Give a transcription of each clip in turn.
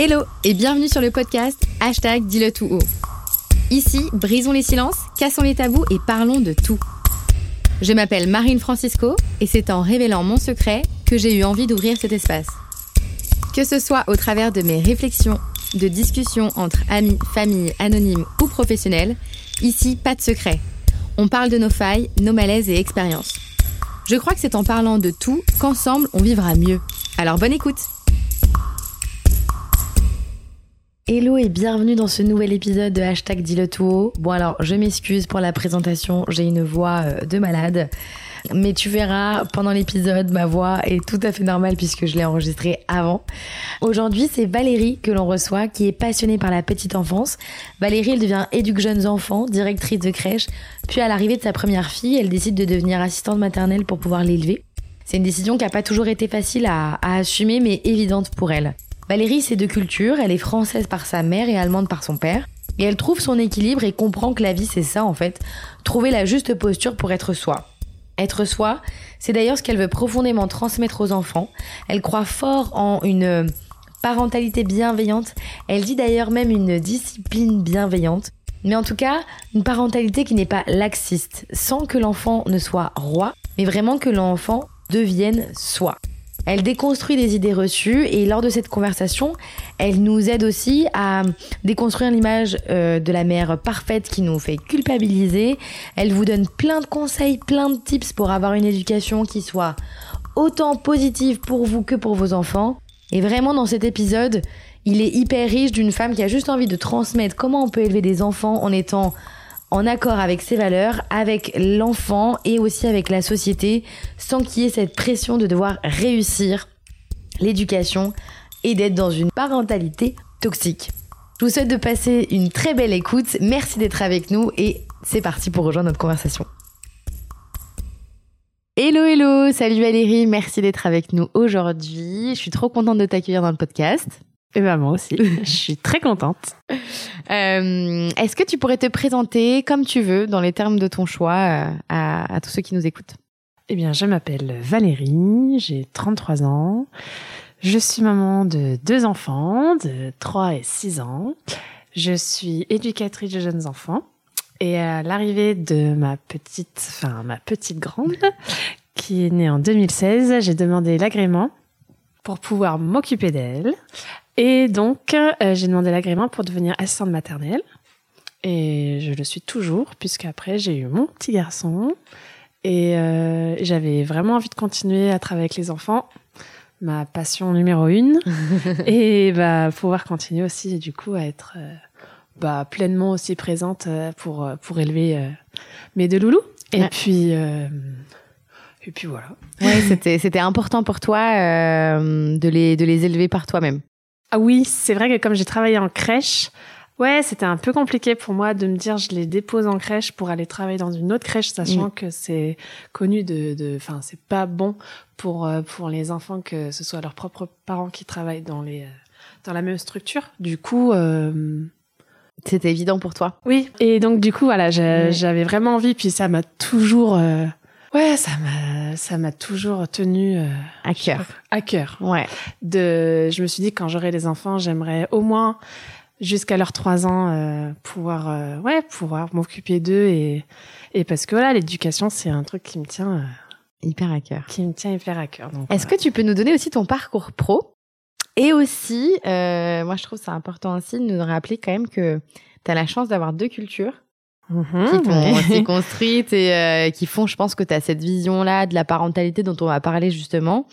Hello et bienvenue sur le podcast Hashtag Dis-le tout haut. Ici, brisons les silences, cassons les tabous et parlons de tout. Je m'appelle Marine Francisco et c'est en révélant mon secret que j'ai eu envie d'ouvrir cet espace. Que ce soit au travers de mes réflexions, de discussions entre amis, familles, anonymes ou professionnels, ici, pas de secret. On parle de nos failles, nos malaises et expériences. Je crois que c'est en parlant de tout qu'ensemble on vivra mieux. Alors bonne écoute Hello et bienvenue dans ce nouvel épisode de Hashtag Dis le tout haut. Bon alors je m'excuse pour la présentation, j'ai une voix euh, de malade. Mais tu verras pendant l'épisode, ma voix est tout à fait normale puisque je l'ai enregistrée avant. Aujourd'hui, c'est Valérie que l'on reçoit, qui est passionnée par la petite enfance. Valérie, elle devient éduque jeunes enfants, directrice de crèche. Puis à l'arrivée de sa première fille, elle décide de devenir assistante maternelle pour pouvoir l'élever. C'est une décision qui n'a pas toujours été facile à assumer, mais évidente pour elle. Valérie, c'est de culture, elle est française par sa mère et allemande par son père. Et elle trouve son équilibre et comprend que la vie, c'est ça en fait. Trouver la juste posture pour être soi. Être soi, c'est d'ailleurs ce qu'elle veut profondément transmettre aux enfants. Elle croit fort en une parentalité bienveillante. Elle dit d'ailleurs même une discipline bienveillante. Mais en tout cas, une parentalité qui n'est pas laxiste, sans que l'enfant ne soit roi, mais vraiment que l'enfant devienne soi. Elle déconstruit les idées reçues et lors de cette conversation, elle nous aide aussi à déconstruire l'image euh, de la mère parfaite qui nous fait culpabiliser. Elle vous donne plein de conseils, plein de tips pour avoir une éducation qui soit autant positive pour vous que pour vos enfants. Et vraiment dans cet épisode, il est hyper riche d'une femme qui a juste envie de transmettre comment on peut élever des enfants en étant en accord avec ses valeurs, avec l'enfant et aussi avec la société, sans qu'il y ait cette pression de devoir réussir l'éducation et d'être dans une parentalité toxique. Je vous souhaite de passer une très belle écoute, merci d'être avec nous et c'est parti pour rejoindre notre conversation. Hello hello, salut Valérie, merci d'être avec nous aujourd'hui. Je suis trop contente de t'accueillir dans le podcast. Et ben moi aussi, je suis très contente. Euh, Est-ce que tu pourrais te présenter comme tu veux, dans les termes de ton choix, euh, à, à tous ceux qui nous écoutent? Eh bien, je m'appelle Valérie, j'ai 33 ans. Je suis maman de deux enfants, de 3 et 6 ans. Je suis éducatrice de jeunes enfants. Et à l'arrivée de ma petite, enfin ma petite grande, qui est née en 2016, j'ai demandé l'agrément pour pouvoir m'occuper d'elle. Et donc, euh, j'ai demandé l'agrément pour devenir assistante maternelle. Et je le suis toujours, puisqu'après, j'ai eu mon petit garçon. Et euh, j'avais vraiment envie de continuer à travailler avec les enfants. Ma passion numéro une. et bah, pouvoir continuer aussi, du coup, à être euh, bah, pleinement aussi présente pour, pour élever mes deux loulous. Et Ouais. puis... et puis voilà. Ouais, c'était c'était important pour toi de les de les élever par toi-même. Ah oui, c'est vrai que comme j'ai travaillé en crèche, ouais, c'était un peu compliqué pour moi de me dire je les dépose en crèche pour aller travailler dans une autre crèche, sachant Mm. que c'est connu de, de, enfin, c'est pas bon pour euh, pour les enfants que ce soit leurs propres parents qui travaillent dans les euh, dans la même structure. Du coup, euh, C'était évident pour toi. oui. Et donc du coup, voilà, j'avais vraiment envie, puis ça m'a toujours, euh, ouais, ça m'a ça m'a toujours tenu euh, À cœur. à cœur Ouais. de je me suis dit quand j'aurai des enfants j'aimerais au moins jusqu'à leurs trois ans euh, pouvoir euh, ouais pouvoir m'occuper d'eux et et parce que voilà l'éducation c'est un truc qui me tient euh, Hyper à cœur. qui me tient hyper à cœur donc Est-ce que tu peux nous donner aussi ton parcours pro Et aussi, euh, moi je trouve ça important aussi de nous rappeler quand même que tu as la chance d'avoir deux cultures voilà. qui t'ont Mhm, aussi ouais. construite et euh, qui font, je pense que tu as cette vision-là de la parentalité dont on va parler justement.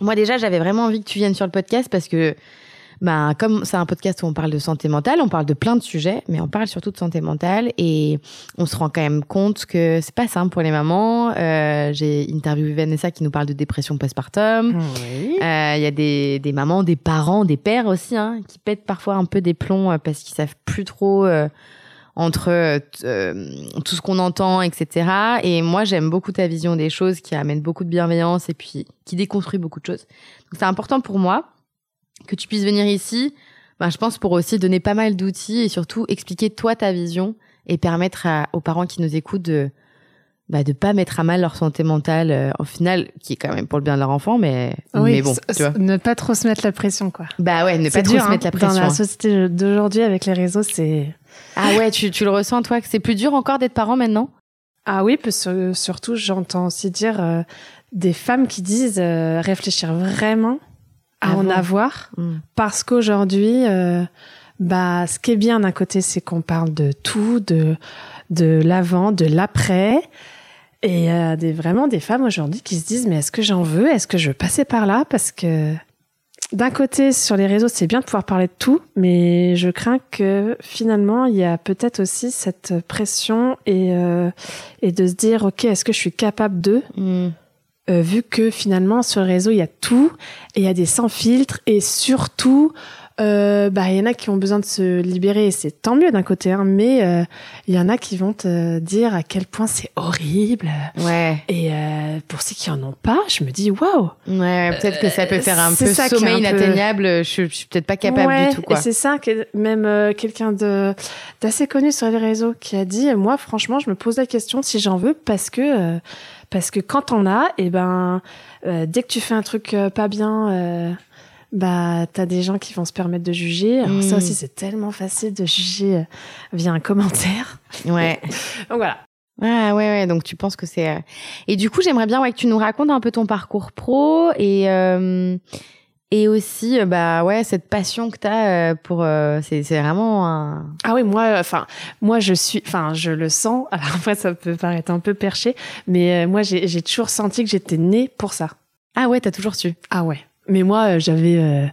Moi déjà, j'avais vraiment envie que tu viennes sur le podcast parce que ben, comme c'est un podcast où on parle de santé mentale, on parle de plein de sujets, mais on parle surtout de santé mentale et on se rend quand même compte que c'est pas simple pour les mamans. Euh, J'ai interviewé Vanessa qui nous parle de dépression postpartum. Oui. Euh, Il y a des, des mamans, des parents, des pères aussi, hein, qui pètent parfois un peu des plombs euh, parce qu'ils savent plus trop euh, entre euh, euh, tout ce qu'on entend, etc. Et moi, j'aime beaucoup ta vision des choses qui amène beaucoup de bienveillance et puis qui déconstruit beaucoup de choses. Donc, c'est important pour moi que tu puisses venir ici. Ben, je pense pour aussi donner pas mal d'outils et surtout expliquer toi ta vision et permettre aux parents qui nous écoutent de bah, de pas mettre à mal leur santé mentale, euh, au final, qui est quand même pour le bien de leur enfant, mais, mais bon, tu vois. Ne pas trop se mettre la pression, quoi. Bah ouais, ne pas trop se mettre la pression. Dans la société d'aujourd'hui, avec les réseaux, c'est. Ah ouais, tu, tu le ressens, toi, que c'est plus dur encore d'être parent maintenant? Ah oui, parce que surtout, j'entends aussi dire euh, des femmes qui disent euh, réfléchir vraiment à en Avant. avoir, Mm. parce qu'aujourd'hui, euh, bah, ce qui est bien d'un côté, c'est qu'on parle de tout, de de l'avant, de l'après. Et euh, des, vraiment des femmes aujourd'hui qui se disent mais est-ce que j'en veux? Est-ce que je veux passer par là? Parce que d'un côté sur les réseaux c'est bien de pouvoir parler de tout, mais je crains que finalement il y a peut-être aussi cette pression et euh, et de se dire ok est-ce que je suis capable de? Mm. euh, vu que finalement sur les réseaux il y a tout et il y a des sans filtres et surtout euh, bah il y en a qui ont besoin de se libérer et c'est tant mieux d'un côté hein, mais euh, il y en a qui vont te dire à quel point c'est horrible Ouais, et euh, pour ceux qui en ont pas je me dis waouh ouais, peut-être que ça peut faire un peu ça sommeil un peu- inatteignable. Je, je suis peut-être pas capable Ouais, du tout, quoi. c'est ça que même euh, quelqu'un de d'assez connu sur les réseaux qui a dit moi franchement je me pose la question si j'en veux parce que euh, parce que quand on a et ben euh, dès que tu fais un truc euh, pas bien euh, bah t'as des gens qui vont se permettre de juger alors ça aussi c'est tellement facile de juger euh, via un commentaire Ouais. donc voilà Ah ouais, ouais, donc tu penses que c'est... euh, Et du coup, j'aimerais bien ouais, que tu nous racontes un peu ton parcours pro et, euh, et aussi, euh, bah ouais, cette passion que tu as pour... euh, c'est c'est vraiment un... Ah oui, moi, enfin, moi, je suis, enfin, je le sens. Alors après, ça peut paraître un peu perché, mais euh, moi, j'ai j'ai toujours senti que j'étais née pour ça. Ah ouais, t'as toujours su. Ah ouais. Mais moi, euh, j'avais, euh,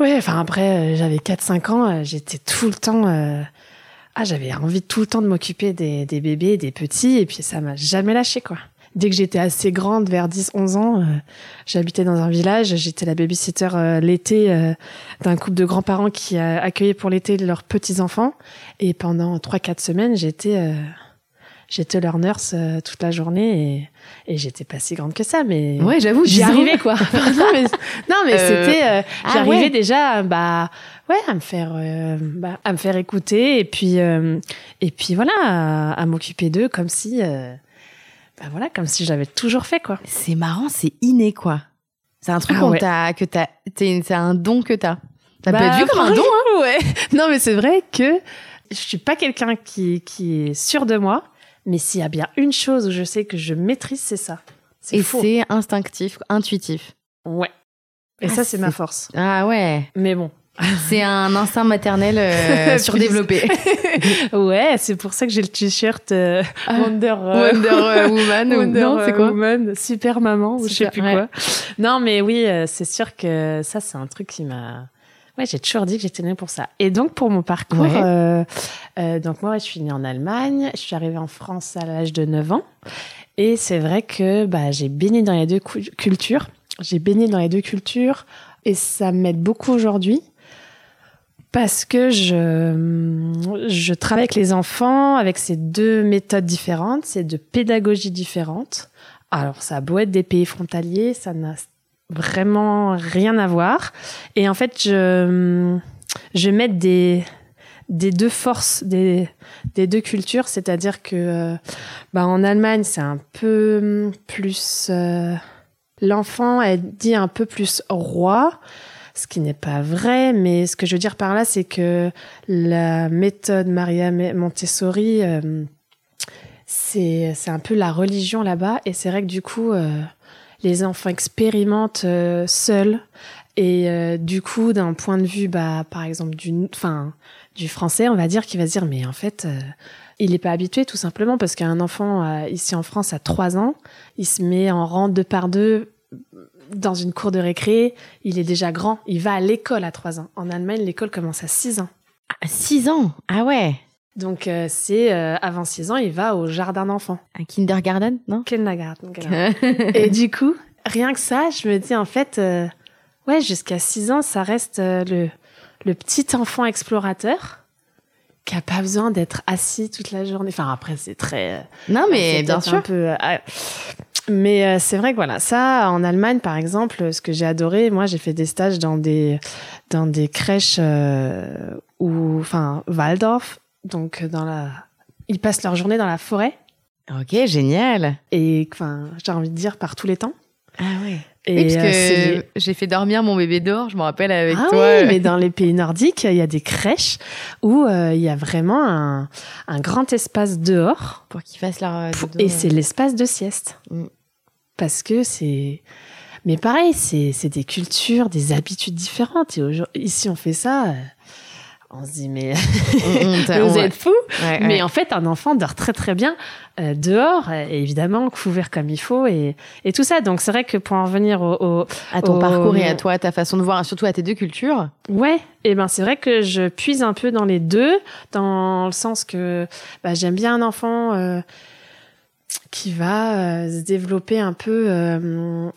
ouais, enfin après, euh, j'avais 4-5 ans, j'étais tout le temps, ah, j'avais envie tout le temps de m'occuper des, bébés, des petits, et puis ça m'a jamais lâché quoi. Dès que j'étais assez grande, vers 10-11 ans, j'habitais dans un village, j'étais la babysitter l'été d'un couple de grands-parents qui a accueillait pour l'été leurs petits-enfants. Et pendant 3-4 semaines, j'étais j'étais leur nurse euh, toute la journée et, et j'étais pas si grande que ça, mais Ouais, j'avoue, j'y arrivais quoi. non mais, non, mais Euh, c'était, euh, ah j'arrivais ouais. déjà, bah ouais, à me faire, bah, à me faire écouter et puis et puis voilà, à, à m'occuper d'eux comme si, bah voilà, comme si j'avais toujours fait quoi. C'est marrant, c'est inné, quoi. C'est un truc Ah ouais. t'a- que t'as... C'est un don que t'as. Ça peut Bah, être vu comme un don, hein Ouais. Non, mais c'est vrai que je suis pas quelqu'un qui, qui est sûr de moi, mais s'il y a bien une chose où je sais que je maîtrise, c'est ça. C'est Et c'est instinctif, intuitif. Ouais. Et Ah, ça, c'est ma force. Ah ouais, Mais bon. c'est un instinct maternel euh, surdéveloppé. Ouais, c'est pour ça que j'ai le t-shirt euh, Ah. Wonder, euh, Wonder euh, Woman ou Wonder non, c'est quoi Woman, Super Maman, ou je sais plus ouais. quoi. Non, mais oui, c'est sûr que ça, c'est un truc qui m'a. Ouais, j'ai toujours dit que j'étais née pour ça. Et donc, pour mon parcours, Ouais. euh, euh, donc moi, je suis née en Allemagne. Je suis arrivée en France à l'âge de 9 ans. Et c'est vrai que bah, j'ai baigné dans les deux cultures. J'ai baigné dans les deux cultures. Et ça m'aide beaucoup aujourd'hui. Parce que je, je travaille avec les enfants avec ces deux méthodes différentes, ces deux pédagogies différentes. Alors, ça a beau être des pays frontaliers, ça n'a vraiment rien à voir. Et en fait, je, je mets des, des deux forces des, des deux cultures, c'est-à-dire que euh, bah, en Allemagne, c'est un peu plus. euh, L'enfant est dit un peu plus roi, ce qui n'est pas vrai, mais ce que je veux dire par là, c'est que la méthode Maria Montessori, euh, c'est un peu la religion là-bas, et c'est vrai que du coup, euh, les enfants expérimentent euh, seuls, et euh, du coup, d'un point de vue, bah, par exemple, du, enfin, du français, on va dire qu'il va se dire, mais en fait, euh, il n'est pas habitué tout simplement parce qu'un enfant ici en France à 3 ans, il se met en rang deux par deux dans une cour de récré, il est déjà grand, il va à l'école à 3 ans. En Allemagne, l'école commence à 6 ans. 6 ans? Ah ouais Donc euh, c'est euh, avant 6 ans, il va au jardin d'enfants. Un kindergarten, non? Kindergarten. Et du coup, rien que ça, je me dis en fait, euh, ouais, jusqu'à 6 ans, ça reste le, le petit enfant explorateur qui a pas besoin d'être assis toute la journée. Enfin, après, c'est très. Non, mais bien sûr. Un peu, ah, mais c'est vrai que voilà, ça, en Allemagne, par exemple, ce que j'ai adoré, moi, j'ai fait des stages dans des, dans des crèches où, enfin, Waldorf, donc dans la. Ils passent leur journée dans la forêt. Ok, génial. Et enfin, j'ai envie de dire par tous les temps. Ah ouais. Et oui, parce euh, que j'ai fait dormir mon bébé dehors, je me rappelle avec ah toi. oui, euh, mais dans les pays nordiques, il y a des crèches où euh, il y a vraiment un, un grand espace dehors Pour qu'ils fassent leur. euh, pour- et euh. c'est l'espace de sieste. Mm. Parce que c'est. Mais pareil, c'est c'est des cultures, des habitudes différentes. Et aujourd'hui- ici, on fait ça. On se dit, mais vous êtes fous ouais, Mais ouais. en fait, un enfant dort très très bien euh, dehors, et évidemment couvert comme il faut et, et tout ça. Donc c'est vrai que pour en revenir au, au- à ton au- parcours et à toi, ta façon de voir, surtout à tes deux cultures. ouais, et ben c'est vrai que je puise un peu dans les deux, dans le sens que bah, j'aime bien un enfant euh, qui va euh, se développer un peu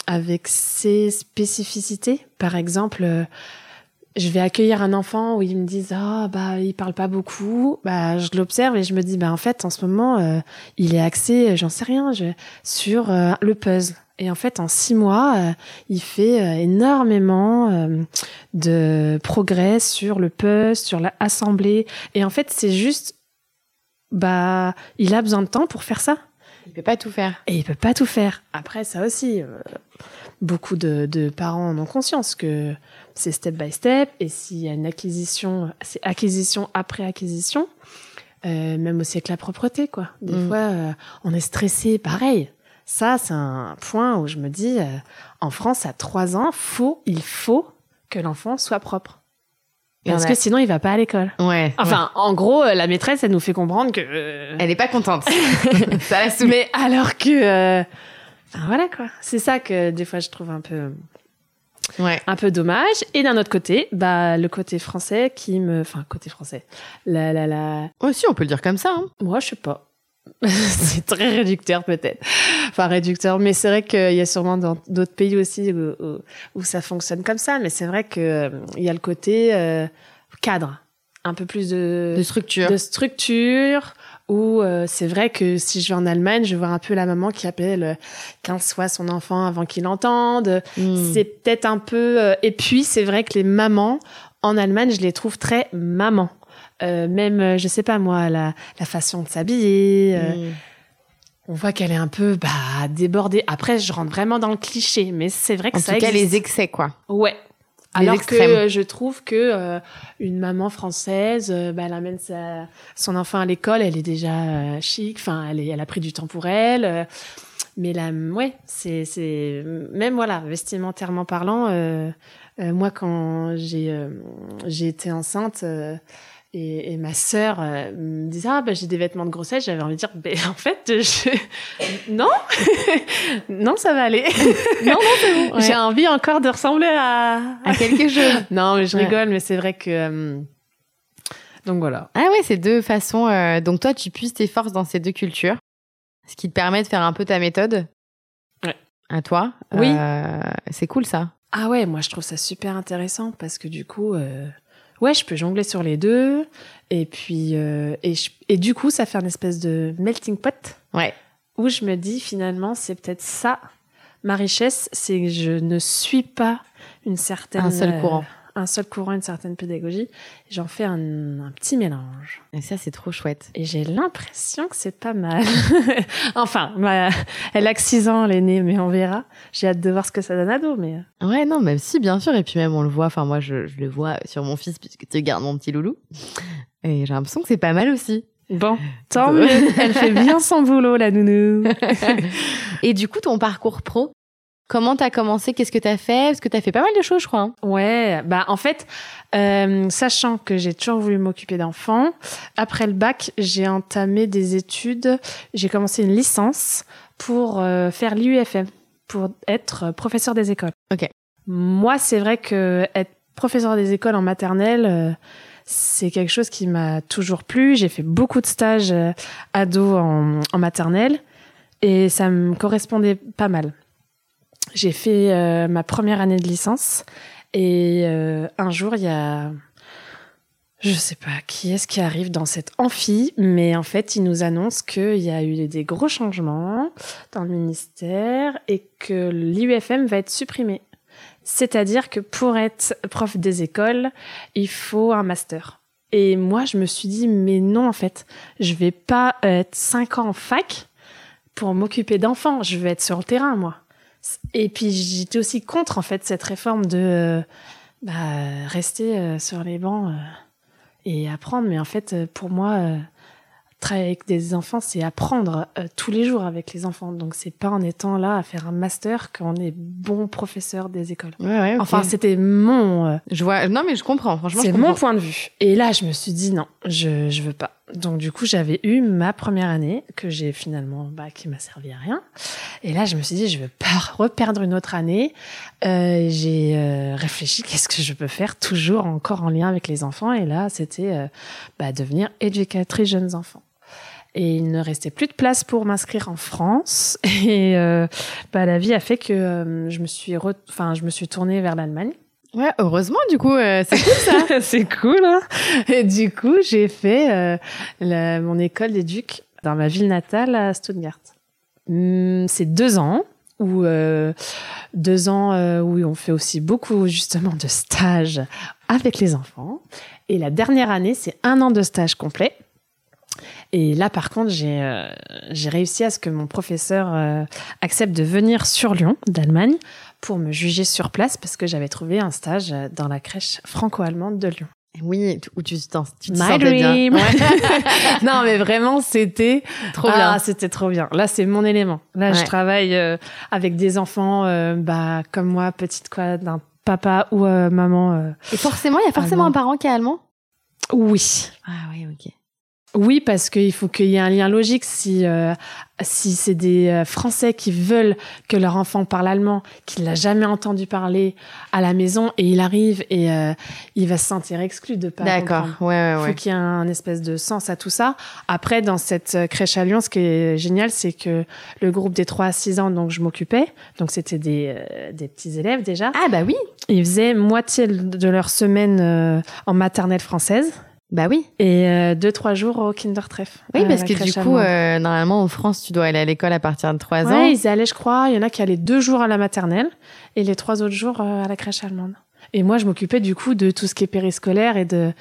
avec ses spécificités. Par exemple. Euh, je vais accueillir un enfant où ils me disent ah bah il parle pas beaucoup bah je l'observe et je me dis bah en fait en ce moment euh, il est axé j'en sais rien je, sur euh, le puzzle et en fait en six mois euh, il fait euh, énormément euh, de progrès sur le puzzle sur l'assemblée et en fait c'est juste bah il a besoin de temps pour faire ça Il peut pas tout faire. et il peut pas tout faire. Après, ça aussi, euh, beaucoup de, de parents en ont conscience que c'est step by step. Et s'il y a une acquisition, c'est acquisition après acquisition. Euh, même aussi avec la propreté, quoi. Des Mm. fois, euh, on est stressé, pareil. Ça, c'est un point où je me dis, euh, en France, à trois ans, faut, il faut que l'enfant soit propre. Parce que sinon, il va pas à l'école. Ouais. Enfin, en gros, la maîtresse, elle nous fait comprendre que Elle est pas contente. ça la mais alors que, enfin voilà quoi. C'est ça que des fois je trouve un peu, Ouais. un peu dommage. Et d'un autre côté, bah le côté français qui me, enfin côté français, la la la. Aussi, on peut le dire comme ça. hein. Moi je sais pas. c'est très réducteur peut-être. Enfin réducteur, mais c'est vrai qu'il y a sûrement dans d'autres pays aussi où, où, où ça fonctionne comme ça. Mais c'est vrai que euh, il y a le côté euh, cadre, un peu plus de De structure. de structure où euh, c'est vrai que si je vais en Allemagne, je vois un peu la maman qui appelle euh, 15 fois son enfant avant qu'il l'entende. Mm. C'est peut-être un peu... euh, et puis, c'est vrai que les mamans, en Allemagne, je les trouve très maman. Euh, même, euh, je sais pas moi, la, la façon de s'habiller. euh, Mm. On voit qu'elle est un peu bah, débordée. Après, je rentre vraiment dans le cliché, mais c'est vrai que En ça tout cas, existe. les excès, quoi. Ouais. Alors que euh, je trouve que euh, une maman française, euh, bah, elle amène sa, son enfant à l'école, elle est déjà euh, chic, enfin, elle, est- elle a pris du temps pour elle. euh, mais là, ouais, c'est, c'est même voilà, vestimentairement parlant, euh, euh, moi quand j'ai, euh, j'ai été enceinte. Et, et ma sœur euh, me disait ah bah j'ai des vêtements de grossesse j'avais envie de dire ben en fait je... non? Non ça va aller Non, non, c'est bon. Ouais. j'ai envie encore de ressembler à. À quelque chose. Non, mais je Ouais. rigole, mais c'est vrai que. euh, Donc voilà. Ah ouais, c'est deux façons. euh, Donc toi, tu puisses tes forces dans ces deux cultures, ce qui te permet de faire un peu ta méthode. Ouais. À toi. Oui. C'est cool ça. Ah ouais, moi je trouve ça super intéressant parce que du coup, ouais, je peux jongler sur les deux. Et puis, euh, et, je- et du coup, ça fait une espèce de melting pot Ouais. où je me dis finalement, c'est peut-être ça. Ma richesse, c'est que je ne suis pas une certaine. Un seul euh, courant. Un seul courant, une certaine pédagogie. J'en fais un, un petit mélange. Et ça, c'est trop chouette. Et j'ai l'impression que c'est pas mal. enfin, ma- elle a que 6 ans, l'aînée, mais on verra. J'ai hâte de voir ce que ça donne à dos, mais... euh, Ouais, non, même si, bien sûr. Et puis même, on le voit. Enfin, moi, je, je le vois sur mon fils puisque tu gardes mon petit loulou. Et j'ai l'impression que c'est pas mal aussi. Bon, tant mieux. Elle fait bien son boulot, la nounou. Et du coup, ton parcours pro, comment t'as commencé? Qu'est-ce que t'as fait? Parce que t'as fait pas mal de choses, je crois. hein. Ouais, bah en fait, euh, sachant que j'ai toujours voulu m'occuper d'enfants, après le bac, j'ai entamé des études. J'ai commencé une licence pour euh, faire l'IUFM, pour être professeur des écoles. Ok. Moi, c'est vrai que être professeur des écoles en maternelle, euh, c'est quelque chose qui m'a toujours plu. J'ai fait beaucoup de stages ados en, en maternelle et ça me correspondait pas mal. J'ai fait euh, ma première année de licence et euh, un jour, il y a, je sais pas qui est-ce qui arrive dans cette amphi, mais en fait, il nous annonce qu'il y a eu des gros changements dans le ministère et que l'IUFM va être supprimé. C'est-à-dire que pour être prof des écoles, il faut un master. Et moi, je me suis dit, mais non, en fait, je vais pas être cinq ans en fac pour m'occuper d'enfants. Je veux être sur le terrain, moi. Et puis j'étais aussi contre en fait cette réforme de euh, bah, rester euh, sur les bancs euh, et apprendre. Mais en fait, pour moi, travailler avec des enfants, c'est apprendre tous les jours avec les enfants. Donc c'est pas en étant là à faire un master qu'on est bon professeur des écoles. Ouais, ouais, ok. Enfin, c'était mon, je vois. Non, mais je comprends. Franchement, je c'est mon point de vue. Et là, je me suis dit non, je je veux pas. Donc du coup, j'avais eu ma première année que j'ai finalement, bah, qui m'a servi à rien. Et là, je me suis dit, je veux pas reperdre une autre année. Euh, j'ai euh, réfléchi, qu'est-ce que je peux faire toujours encore en lien avec les enfants. Et là, c'était euh, bah, devenir éducatrice jeunes enfants. Et il ne restait plus de place pour m'inscrire en France. Et euh, bah, la vie a fait que euh, je me suis, enfin, je me suis tournée vers l'Allemagne. Ouais, heureusement, du coup, euh, c'est cool ça. c'est cool. Hein et du coup, j'ai fait euh, la- mon école d'éduc dans ma ville natale à Stuttgart. Hum, c'est deux ans où euh, deux ans où on fait aussi beaucoup justement de stages avec les enfants. Et la dernière année, c'est un an de stage complet. Et là, par contre, j'ai euh, j'ai réussi à ce que mon professeur euh, accepte de venir sur Lyon, d'Allemagne, pour me juger sur place parce que j'avais trouvé un stage euh, dans la crèche franco-allemande de Lyon. Oui, où tu t'en- tu te My sentais bien. dream. Ouais. non, mais vraiment, c'était Trop Ah, bien. c'était trop bien. Là, c'est mon élément. Là, je travaille euh, avec des enfants, euh, bah, comme moi, petite quoi, d'un papa ou euh, maman. Et forcément, il y a forcément Allemand. un parent qui est allemand? Oui. Ah oui, ok. Oui, parce qu'il faut qu'il y ait un lien logique. Si euh, si c'est des euh, Français qui veulent que leur enfant parle allemand, qu'il l'a jamais entendu parler à la maison, et il arrive et euh, il va se sentir exclu de pas D'accord. comprendre. Ouais, ouais, Il ouais. faut qu'il y ait un espèce de sens à tout ça. Après, dans cette euh, crèche à Lyon, ce qui est génial, c'est que le groupe des 3 à 6 ans, donc je m'occupais, donc c'était des, euh, des petits élèves déjà, Ah bah oui. ils faisaient moitié de leur semaine euh, en maternelle française Bah oui. et euh, deux, trois jours au Kindertreff. Oui, parce que du coup, euh, normalement, en France, tu dois aller à l'école à partir de 3 ans. Ouais, ils y allaient, je crois. Il y en a qui allaient deux jours à la maternelle et les trois autres jours euh, à la crèche allemande. Et moi, je m'occupais du coup de tout ce qui est périscolaire et de,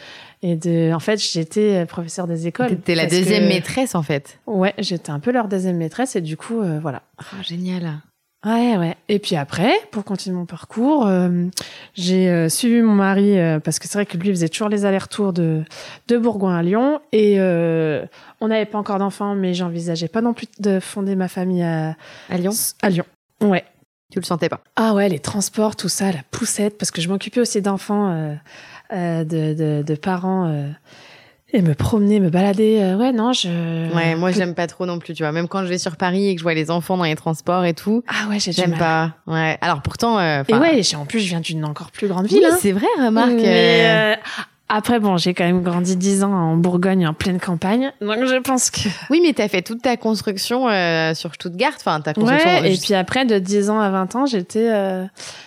et de, en fait, j'étais professeur des écoles. T'étais la deuxième que- maîtresse, en fait. Ouais, j'étais un peu leur deuxième maîtresse et du coup, voilà. Oh, génial. Ouais, ouais. Et puis après, pour continuer mon parcours, euh, j'ai euh, suivi mon mari euh, parce que c'est vrai que lui faisait toujours les allers-retours de, de Bourgoin à Lyon et on n'avait pas encore d'enfants, mais j'envisageais pas non plus de fonder ma famille à, À Lyon, à Lyon. Ouais. tu le sentais pas. Ah ouais, les transports, tout ça, la poussette, parce que je m'occupais aussi d'enfants, de, de, de parents, et me promener, me balader. euh, ouais, non, je. Ouais, moi, j'aime pas trop non plus, tu vois. Même quand je vais sur Paris et que je vois les enfants dans les transports et tout, Ah ouais, j'aime pas. Ouais. Alors pourtant, euh, Et ouais, en plus, je viens d'une encore plus grande oui, ville. hein. c'est vrai, remarque. Mais, euh, après, bon, j'ai quand même grandi 10 ans en Bourgogne, en pleine campagne. Donc, je pense que. Oui, mais t'as fait toute ta construction euh, sur Stuttgart. Enfin, ta construction. Ouais, et puis après, de 10 ans à 20 ans, j'étais euh,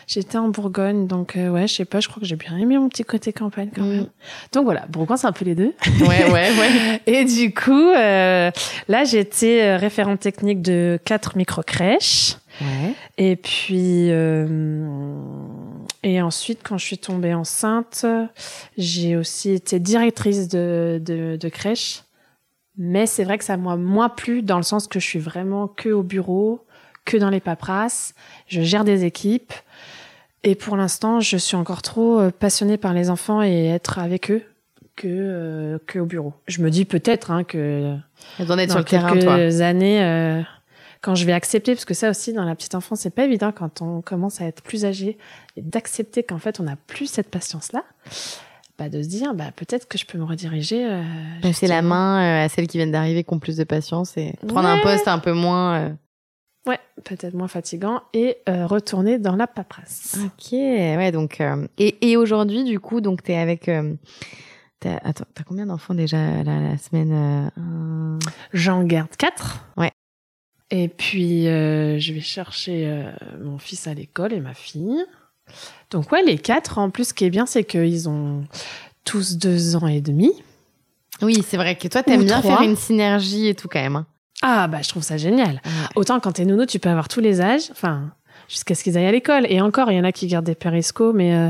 j'étais en Bourgogne. Donc, euh, ouais, je sais pas, je crois que j'ai bien aimé mon petit côté campagne quand Mm. même. Donc, voilà, Bourgogne, c'est un peu les deux. Ouais, ouais, ouais. Et du coup, euh, là, j'étais euh, référente technique de quatre micro-crèches. Ouais. Et puis, euh, et ensuite, quand je suis tombée enceinte, j'ai aussi été directrice de, de, de crèche. Mais c'est vrai que ça m'a moins plu dans le sens que je suis vraiment que au bureau, que dans les paperasses. Je gère des équipes. Et pour l'instant, je suis encore trop euh, passionnée par les enfants et être avec eux que, euh, que au bureau. Je me dis peut-être hein, que dans sur le terrain, quelques toi. années, euh, quand je vais accepter, parce que ça aussi, dans la petite enfance, c'est pas évident quand on commence à être plus âgé et d'accepter qu'en fait, on n'a plus cette patience-là, bah, de se dire, bah, peut-être que je peux me rediriger. Euh, Passer la main euh, à celles qui viennent d'arriver qui ont plus de patience et prendre un poste un peu moins. euh, Ouais, peut-être moins fatigant et euh, retourner dans la paperasse. Ok, ouais, donc. Et, et aujourd'hui, du coup, donc, t'es avec. t'as- Attends, t'as combien d'enfants déjà la, la semaine euh, un- J'en garde quatre. Ouais. Et puis, euh, je vais chercher euh, mon fils à l'école et ma fille. Donc, ouais, les quatre. En plus, ce qui est bien, c'est qu'ils ont tous deux ans et demi. Oui, c'est vrai que toi, t'aimes bien trois. faire une synergie et tout quand même. hein. Ah, bah, je trouve ça génial. Autant quand t'es nounou, tu peux avoir tous les âges. Enfin, jusqu'à ce qu'ils aillent à l'école. Et encore, il y en a qui gardent des périscos, mais euh,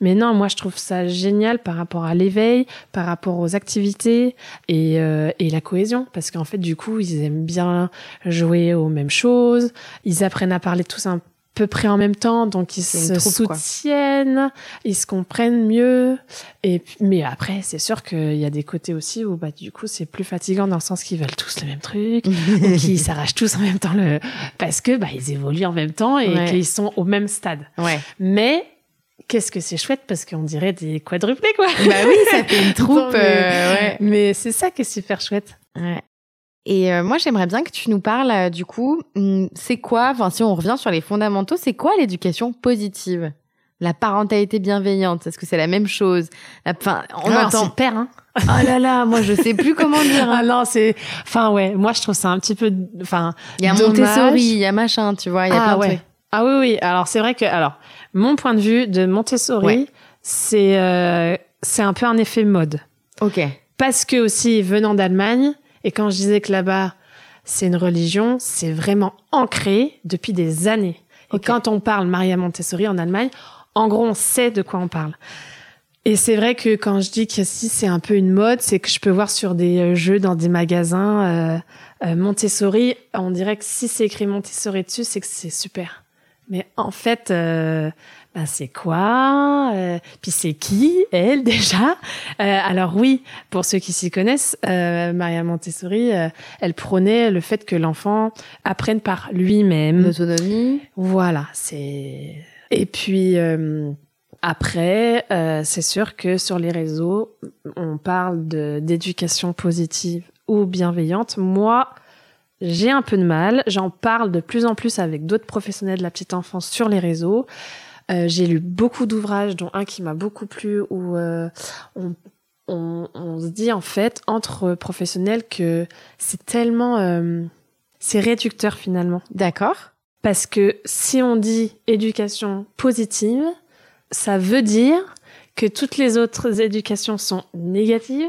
mais non, moi je trouve ça génial par rapport à l'éveil, par rapport aux activités et euh, et la cohésion, parce qu'en fait du coup ils aiment bien jouer aux mêmes choses, ils apprennent à parler tous un peu près en même temps, donc ils se troupe, quoi. soutiennent, ils se comprennent mieux. Et mais après, c'est sûr qu'il y a des côtés aussi où bah du coup c'est plus fatigant dans le sens qu'ils veulent tous le même truc, ou qu'ils s'arrachent tous en même temps le, parce que bah ils évoluent en même temps et Ouais. qu'ils sont au même stade. Ouais. Mais qu'est-ce que c'est chouette parce qu'on dirait des quadruplés quoi. Bah oui, ça fait une troupe. Non, mais- euh, ouais. Mais c'est ça qui est super chouette. Ouais. Et euh, moi, j'aimerais bien que tu nous parles, euh, du coup, hum, c'est quoi, enfin, si on revient sur les fondamentaux, c'est quoi l'éducation positive? La parentalité bienveillante, est-ce que c'est la même chose? Enfin, on Ah, entend. père hein. Oh là là, moi, je sais plus comment dire. Ah hein. non, c'est enfin ouais, moi je trouve ça un petit peu enfin Il y a dommage. Montessori, il y a machin, tu vois, il y a ah plein de ouais. trucs. Ah oui oui, alors c'est vrai que alors mon point de vue de Montessori, Ouais. c'est euh, c'est un peu un effet mode Ok. parce que aussi venant d'Allemagne et quand je disais que là-bas c'est une religion, c'est vraiment ancré depuis des années. Et quand on parle Maria Montessori en Allemagne, en gros on sait de quoi on parle. Et c'est vrai que quand je dis que si c'est un peu une mode, c'est que je peux voir sur des euh, jeux dans des magasins euh, euh, Montessori, on dirait que si c'est écrit Montessori dessus, c'est que c'est super. Mais en fait, euh, ben c'est quoi euh, Puis c'est qui elle déjà? Euh, Alors oui, pour ceux qui s'y connaissent, euh, Maria Montessori, elle prônait le fait que l'enfant apprenne par lui-même. L'autonomie. Voilà, c'est. Et puis après, euh, c'est sûr que sur les réseaux, on parle d'éducation positive ou bienveillante. Moi, j'ai un peu de mal. J'en parle de plus en plus avec d'autres professionnels de la petite enfance sur les réseaux. Euh, j'ai lu beaucoup d'ouvrages, dont un qui m'a beaucoup plu, où euh, on, on, on se dit en fait entre professionnels que c'est tellement, euh, c'est réducteur finalement. D'accord. Parce que si on dit éducation positive, ça veut dire que toutes les autres éducations sont négatives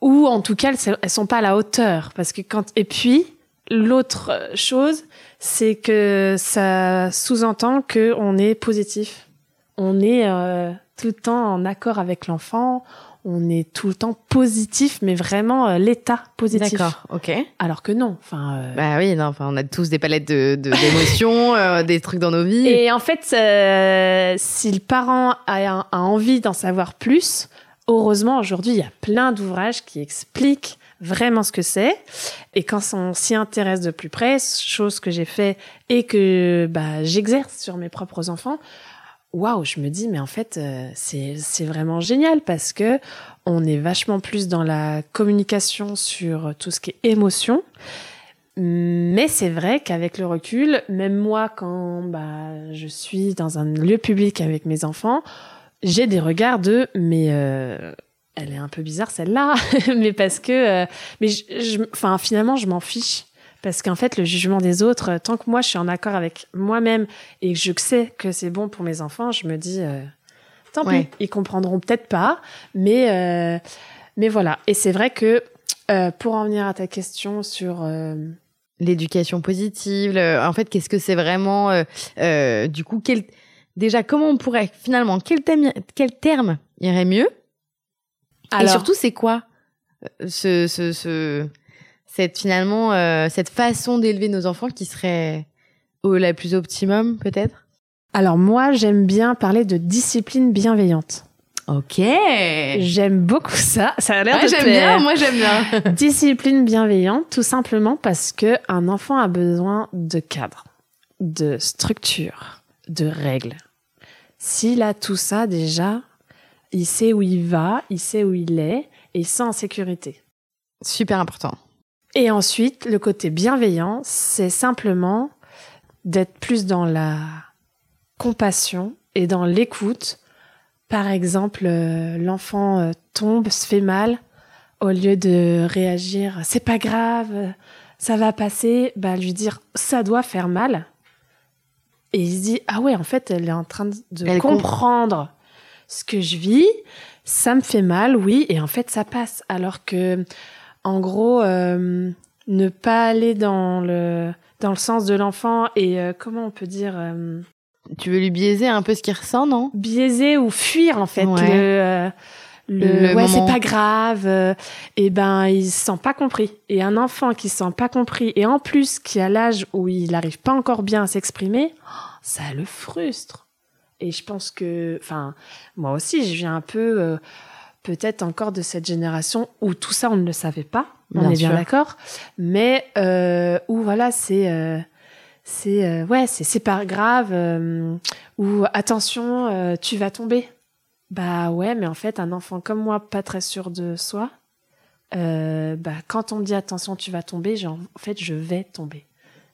ou en tout cas elles, elles sont pas à la hauteur parce que quand et puis l'autre chose c'est que ça sous-entend que on est positif. On est euh, tout le temps en accord avec l'enfant, on est tout le temps positif mais vraiment euh, l'état positif. D'accord. Ok. Alors que non, enfin euh, Bah oui, non, enfin, on a tous des palettes de, de- d'émotions, euh, des trucs dans nos vies. Et en fait, si le parent a, a envie d'en savoir plus, heureusement, aujourd'hui, il y a plein d'ouvrages qui expliquent vraiment ce que c'est. Et quand on s'y intéresse de plus près, chose que j'ai fait et que bah, j'exerce sur mes propres enfants, waouh, je me dis, mais en fait, euh, c'est vraiment génial parce que on est vachement plus dans la communication sur tout ce qui est émotion. Mais c'est vrai qu'avec le recul, même moi, quand bah, je suis dans un lieu public avec mes enfants, j'ai des regards de mais euh, elle est un peu bizarre celle-là, mais parce que euh, mais je, je- enfin finalement je m'en fiche parce qu'en fait le jugement des autres, euh, tant que moi je suis en accord avec moi-même et que je sais que c'est bon pour mes enfants, je me dis euh, tant Ouais. pis, ils comprendront peut-être pas, mais euh, mais voilà. Et c'est vrai que euh, pour en venir à ta question sur euh, L'éducation positive, en fait, qu'est-ce que c'est vraiment Du coup, quel, déjà, comment on pourrait finalement, quel, thème, quel terme irait mieux Et surtout, c'est quoi euh, ce, ce, ce, cette finalement euh, cette façon d'élever nos enfants qui serait au, la plus optimum, peut-être? Alors moi, j'aime bien parler de discipline bienveillante. Ok. J'aime beaucoup ça. Ça a l'air Ouais, de j'aime bien, moi j'aime bien. Discipline bienveillante, tout simplement parce que un enfant a besoin de cadre, de structure, de règles. S'il a tout ça déjà, il sait où il va, il sait où il est et il se sent en sécurité. Super important. Et ensuite, le côté bienveillant, c'est simplement d'être plus dans la compassion et dans l'écoute. Par exemple, euh, l'enfant euh, tombe, se fait mal, au lieu de réagir, c'est pas grave, ça va passer, bah lui dire, ça doit faire mal. Et il se dit, ah ouais, en fait, elle est en train de de Elle comprendre ce que je vis, ça me fait mal, oui, et en fait, ça passe. Alors que, en gros, euh, ne pas aller dans le dans le sens de l'enfant et euh, comment on peut dire euh, Tu veux lui biaiser un peu ce qu'il ressent, non? biaiser ou fuir en fait Ouais. le, le, Le ouais c'est pas grave et ben il se sent pas compris et un enfant qui se sent pas compris et en plus qui a l'âge où il arrive pas encore bien à s'exprimer oh, ça le frustre et je pense que enfin moi aussi je viens un peu euh, peut-être encore de cette génération où tout ça on ne le savait pas. On est bien d'accord. Mais euh, où voilà c'est euh, c'est ouais c'est c'est pas grave ou attention tu vas tomber. Bah ouais mais en fait un enfant comme moi pas très sûr de soi bah quand on me dit attention tu vas tomber en fait je vais tomber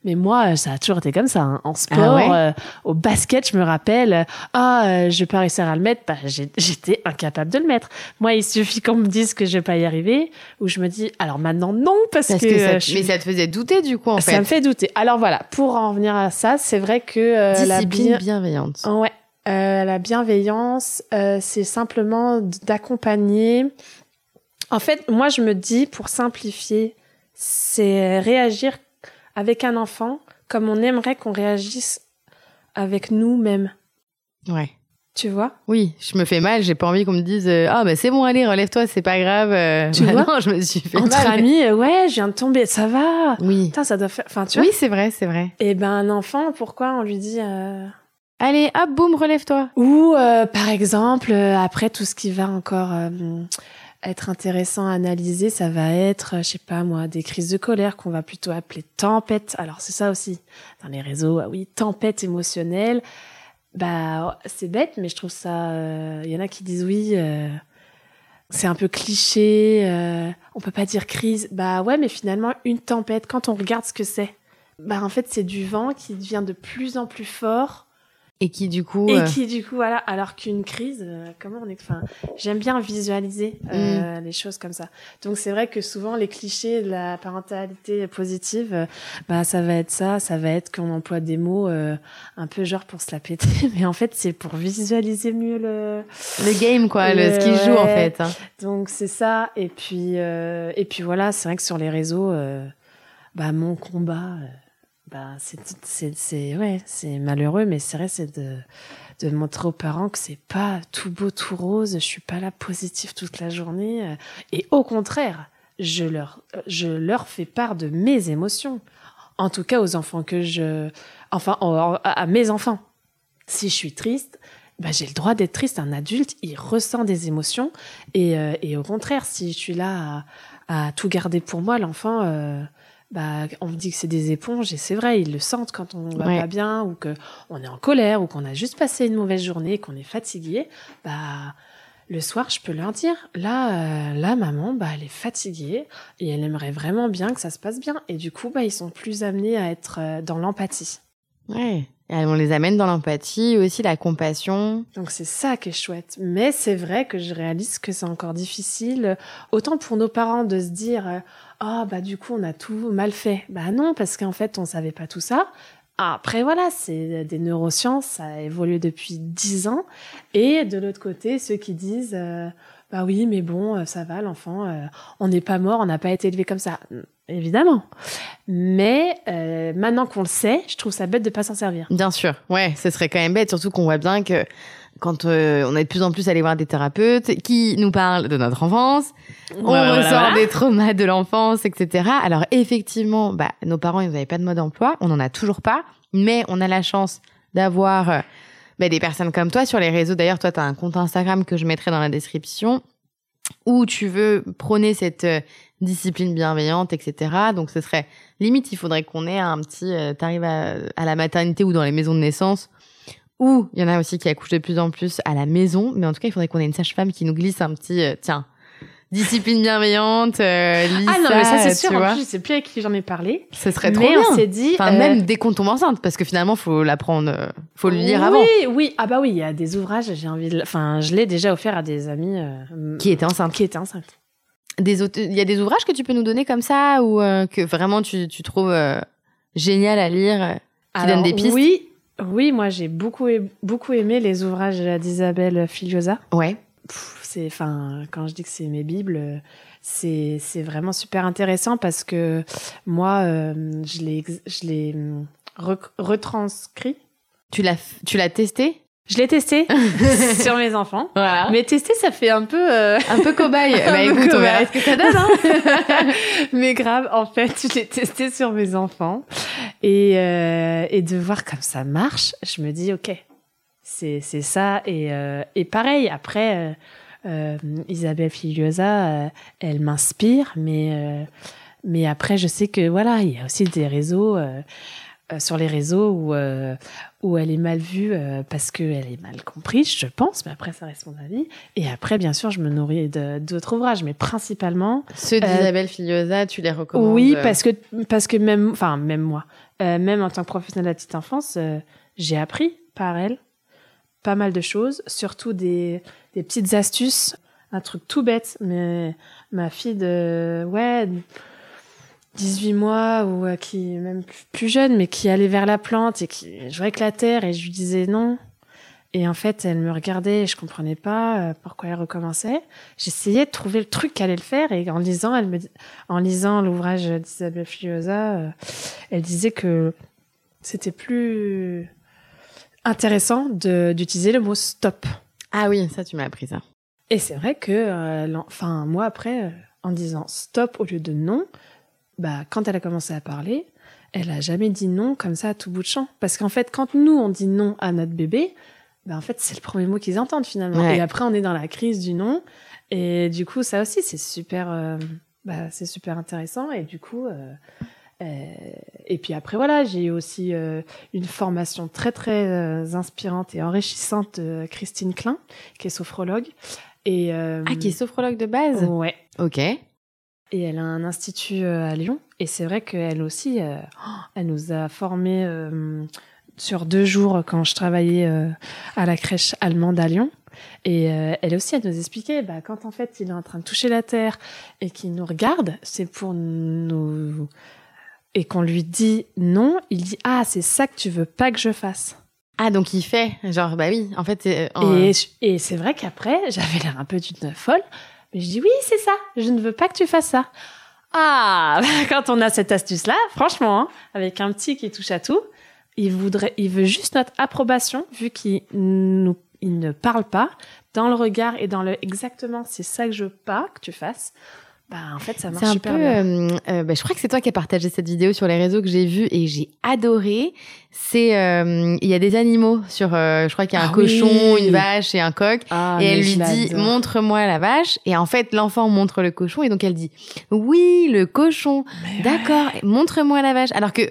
mais moi, ça a toujours été comme ça. hein. En sport, Ah ouais? euh, au basket, je me rappelle, euh, ah, euh, je vais pas réussir à le mettre, bah, j'étais incapable de le mettre. Moi, il suffit qu'on me dise que je vais pas y arriver, ou je me dis, alors maintenant, non, parce, Parce que, que, ça, euh, je mais ça te faisait douter du coup en ça fait. me fait douter. Alors voilà, pour en revenir à ça, c'est vrai que euh, la, bien- bienveillante. ouais, euh, la bienveillance, euh, c'est simplement d'accompagner. En fait, moi, je me dis, pour simplifier, c'est réagir avec un enfant comme on aimerait qu'on réagisse avec nous-mêmes. Ouais. Tu vois? Oui, je me fais mal, j'ai pas envie qu'on me dise euh, ah bah c'est bon allez relève-toi c'est pas grave. euh. Tu Bah vois? non je me suis fait Entre mal. amis, euh, ouais, je viens de tomber, ça va. Oui. Putain, ça doit faire. Enfin, tu vois? Oui c'est vrai c'est vrai. Et ben, un enfant, pourquoi on lui dit. euh, Allez hop boum relève-toi. Ou euh, par exemple, après tout ce qui va encore être intéressant à analyser, ça va être, euh, je sais pas moi, des crises de colère qu'on va plutôt appeler tempête. Alors c'est ça aussi dans les réseaux, ah oui, tempête émotionnelle. Bah c'est bête, mais je trouve ça. Il y en a qui disent oui. euh, c'est un peu cliché, euh, on peut pas dire crise. Bah ouais, mais finalement, une tempête, quand on regarde ce que c'est, bah en fait, c'est du vent qui devient de plus en plus fort Et qui du coup et euh, qui du coup voilà alors qu'une crise euh, comment on est enfin j'aime bien visualiser euh, Mm. les choses comme ça donc c'est vrai que souvent les clichés de la parentalité positive euh, bah ça va être ça ça va être qu'on emploie des mots euh, un peu genre pour se la péter mais en fait c'est pour visualiser mieux le le game quoi le, Le- ce qui joue en fait. hein. donc c'est ça et puis euh, et puis voilà c'est vrai que sur les réseaux euh, bah mon combat bah c'est ouais malheureux mais c'est vrai c'est de de montrer aux parents que c'est pas tout beau tout rose je suis pas là positif toute la journée euh, et au contraire je leur je leur fais part de mes émotions en tout cas aux enfants que je enfin en- à mes enfants si je suis triste bah, j'ai le droit d'être triste. Un adulte, il ressent des émotions. Et, euh, et au contraire, si je suis là à, à tout garder pour moi, l'enfant, euh, bah, on me dit que c'est des éponges. Et c'est vrai, ils le sentent quand on va Ouais. pas bien ou que on est en colère ou qu'on a juste passé une mauvaise journée, qu'on est fatigué. Bah, le soir, je peux leur dire, là, euh, là, maman, bah, elle est fatiguée et elle aimerait vraiment bien que ça se passe bien. Et du coup, bah, ils sont plus amenés à être euh, dans l'empathie. Ouais. Et on les amène dans l'empathie aussi la compassion. Donc c'est ça qui est chouette. Mais c'est vrai que je réalise que c'est encore difficile, autant pour nos parents de se dire ah bah du coup on a tout mal fait. Bah non parce qu'en fait on savait pas tout ça. Après voilà c'est des neurosciences, ça a évolué depuis dix ans. Et de l'autre côté ceux qui disent euh, bah oui mais bon euh, ça va l'enfant, euh, on n'est pas mort, on n'a pas été élevé comme ça. Évidemment. Mais maintenant qu'on le sait, je trouve ça bête de pas s'en servir. Bien sûr. Ouais, ce serait quand même bête, surtout qu'on voit bien que quand euh, on est de plus en plus allé voir des thérapeutes qui nous parlent de notre enfance, on Voilà, ressort voilà. des traumas de l'enfance, etc. Alors effectivement, bah, nos parents, ils n'avaient pas de mode d'emploi, on n'en a toujours pas, mais on a la chance d'avoir euh, bah, des personnes comme toi sur les réseaux. D'ailleurs, toi, tu as un compte Instagram que je mettrai dans la description où tu veux prôner cette euh, discipline bienveillante, etc. Donc ce serait limite, il faudrait qu'on ait un petit, t'arrives à, à la maternité ou dans les maisons de naissance, ou il y en a aussi qui accouchent de plus en plus à la maison, mais en tout cas, il faudrait qu'on ait une sage-femme qui nous glisse un petit, euh, tiens, discipline bienveillante, euh, Ah non mais ça c'est sûr. En plus je sais plus avec qui j'en ai parlé. Ce serait trop mais bien. on s'est dit. Enfin, euh, même dès qu'on tombe enceinte, parce que finalement, faut l'apprendre, euh, faut le lire avant. Oui, oui. Ah bah oui, il y a des ouvrages, j'ai envie de... Enfin, je l'ai déjà offert à des amis euh, Qui était enceinte. qui étaient enceintes. Des il y a des ouvrages que tu peux nous donner comme ça ou euh, que vraiment tu, tu trouves euh, génial à lire euh, Qui donnent des pistes? Oui, oui moi j'ai beaucoup, beaucoup aimé les ouvrages d'Isabelle Filiosa. Ouais. c'est, enfin, quand je dis que c'est mes bibles, c'est c'est vraiment super intéressant parce que moi, je l'ai je l'ai retranscrit. Tu l'as tu l'as testé? Je l'ai testé sur mes enfants. Voilà. Mais tester, ça fait un peu... Euh, un peu cobaye. bah écoute, on verra ce que ça donne. Hein Mais grave, en fait, je l'ai testé sur mes enfants. Et, euh, et de voir comme ça marche, je me dis, OK, c'est ça. Et, euh, et pareil, après, Isabelle Filiosa, elle m'inspire. Mais, mais après, je sais que, voilà, il y a aussi des réseaux euh, sur les réseaux où, euh, où elle est mal vue euh, parce qu'elle est mal comprise, je pense, mais après, ça reste mon avis. Et après, bien sûr, je me nourris d'autres ouvrages, mais principalement. Ceux d'Isabelle Filiosa, tu les recommandes Oui, parce que, parce que même, enfin, même moi, même en tant que professionnelle de la petite enfance, j'ai appris par elle pas mal de choses, surtout des, des petites astuces, un truc tout bête, mais ma fille de, ouais, 18 mois ou euh, qui même plus jeune mais qui allait vers la plante et qui jouait avec la terre et je lui disais non. Et en fait elle me regardait et je comprenais pas euh, pourquoi elle recommençait. J'essayais de trouver le truc qu'elle allait le faire et en lisant elle me en lisant l'ouvrage d'Isabelle Filiosa euh, elle disait que c'était plus intéressant de d'utiliser le mot stop. Ah oui ça tu m'as appris ça. Et c'est vrai que enfin moi après en disant stop au lieu de non bah, quand elle a commencé à parler, elle a jamais dit non comme ça à tout bout de champ. Parce qu'en fait, quand nous, on dit non à notre bébé, bah, en fait, c'est le premier mot qu'ils entendent finalement. Et après, on est dans la crise du non. Et du coup, ça aussi, c'est super, euh, bah, c'est super intéressant. Et du coup, euh, euh, et puis après, voilà, j'ai eu aussi une formation très, très inspirante et enrichissante de Christine Klein, qui est sophrologue. Et, ah, qui est sophrologue de base? Ouais. Ok et elle a un institut euh, à Lyon. Et c'est vrai qu'elle aussi, euh, elle nous a formés euh, sur deux jours quand je travaillais à la crèche allemande à Lyon. Et elle aussi, elle nous expliquait, bah, quand en fait il est en train de toucher la terre et qu'il nous regarde, c'est pour nous et qu'on lui dit non, il dit ah c'est ça que tu veux pas que je fasse. Ah donc il fait genre bah oui en fait. Et, et c'est vrai qu'après j'avais l'air un peu d'une folle je dis oui, c'est ça. Je ne veux pas que tu fasses ça. Ah, quand on a cette astuce-là, franchement, hein, avec un petit qui touche à tout, il voudrait, il veut juste notre approbation, vu qu'il ne parle pas, dans le regard et dans le exactement, c'est ça que je veux pas que tu fasses. Bah, en fait, ça marche super bien. Euh, euh, bah, je crois que c'est toi qui as partagé cette vidéo sur les réseaux que j'ai vue et j'ai adoré. C'est, euh, il y a des animaux sur, je crois qu'il y a un ah cochon, une vache et un coq. Ah, et elle lui dit, montre-moi la vache. Et en fait, l'enfant montre le cochon et donc elle dit, oui, le cochon. D'accord, montre-moi la vache. Alors que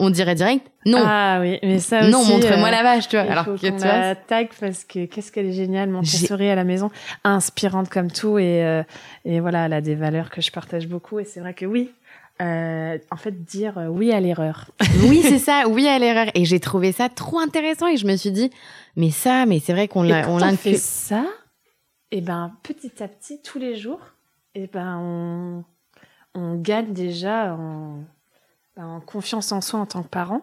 on dirait direct non. Ah oui, mais ça aussi. Non, montre-moi euh, la vache, tu vois. Alors que tu vois. tag parce que qu'est-ce qu'elle est géniale, Montessori à la maison, inspirante comme tout et euh, et voilà, elle a des valeurs que je partage beaucoup et c'est vrai que oui. Euh, en fait, dire oui à l'erreur. oui, c'est ça, oui à l'erreur. Et j'ai trouvé ça trop intéressant et je me suis dit, mais ça, mais c'est vrai qu'on l'a, on l'a fait ça. Et eh ben, petit à petit, tous les jours, et eh ben, on, on gagne déjà en, en confiance en soi en tant que parent.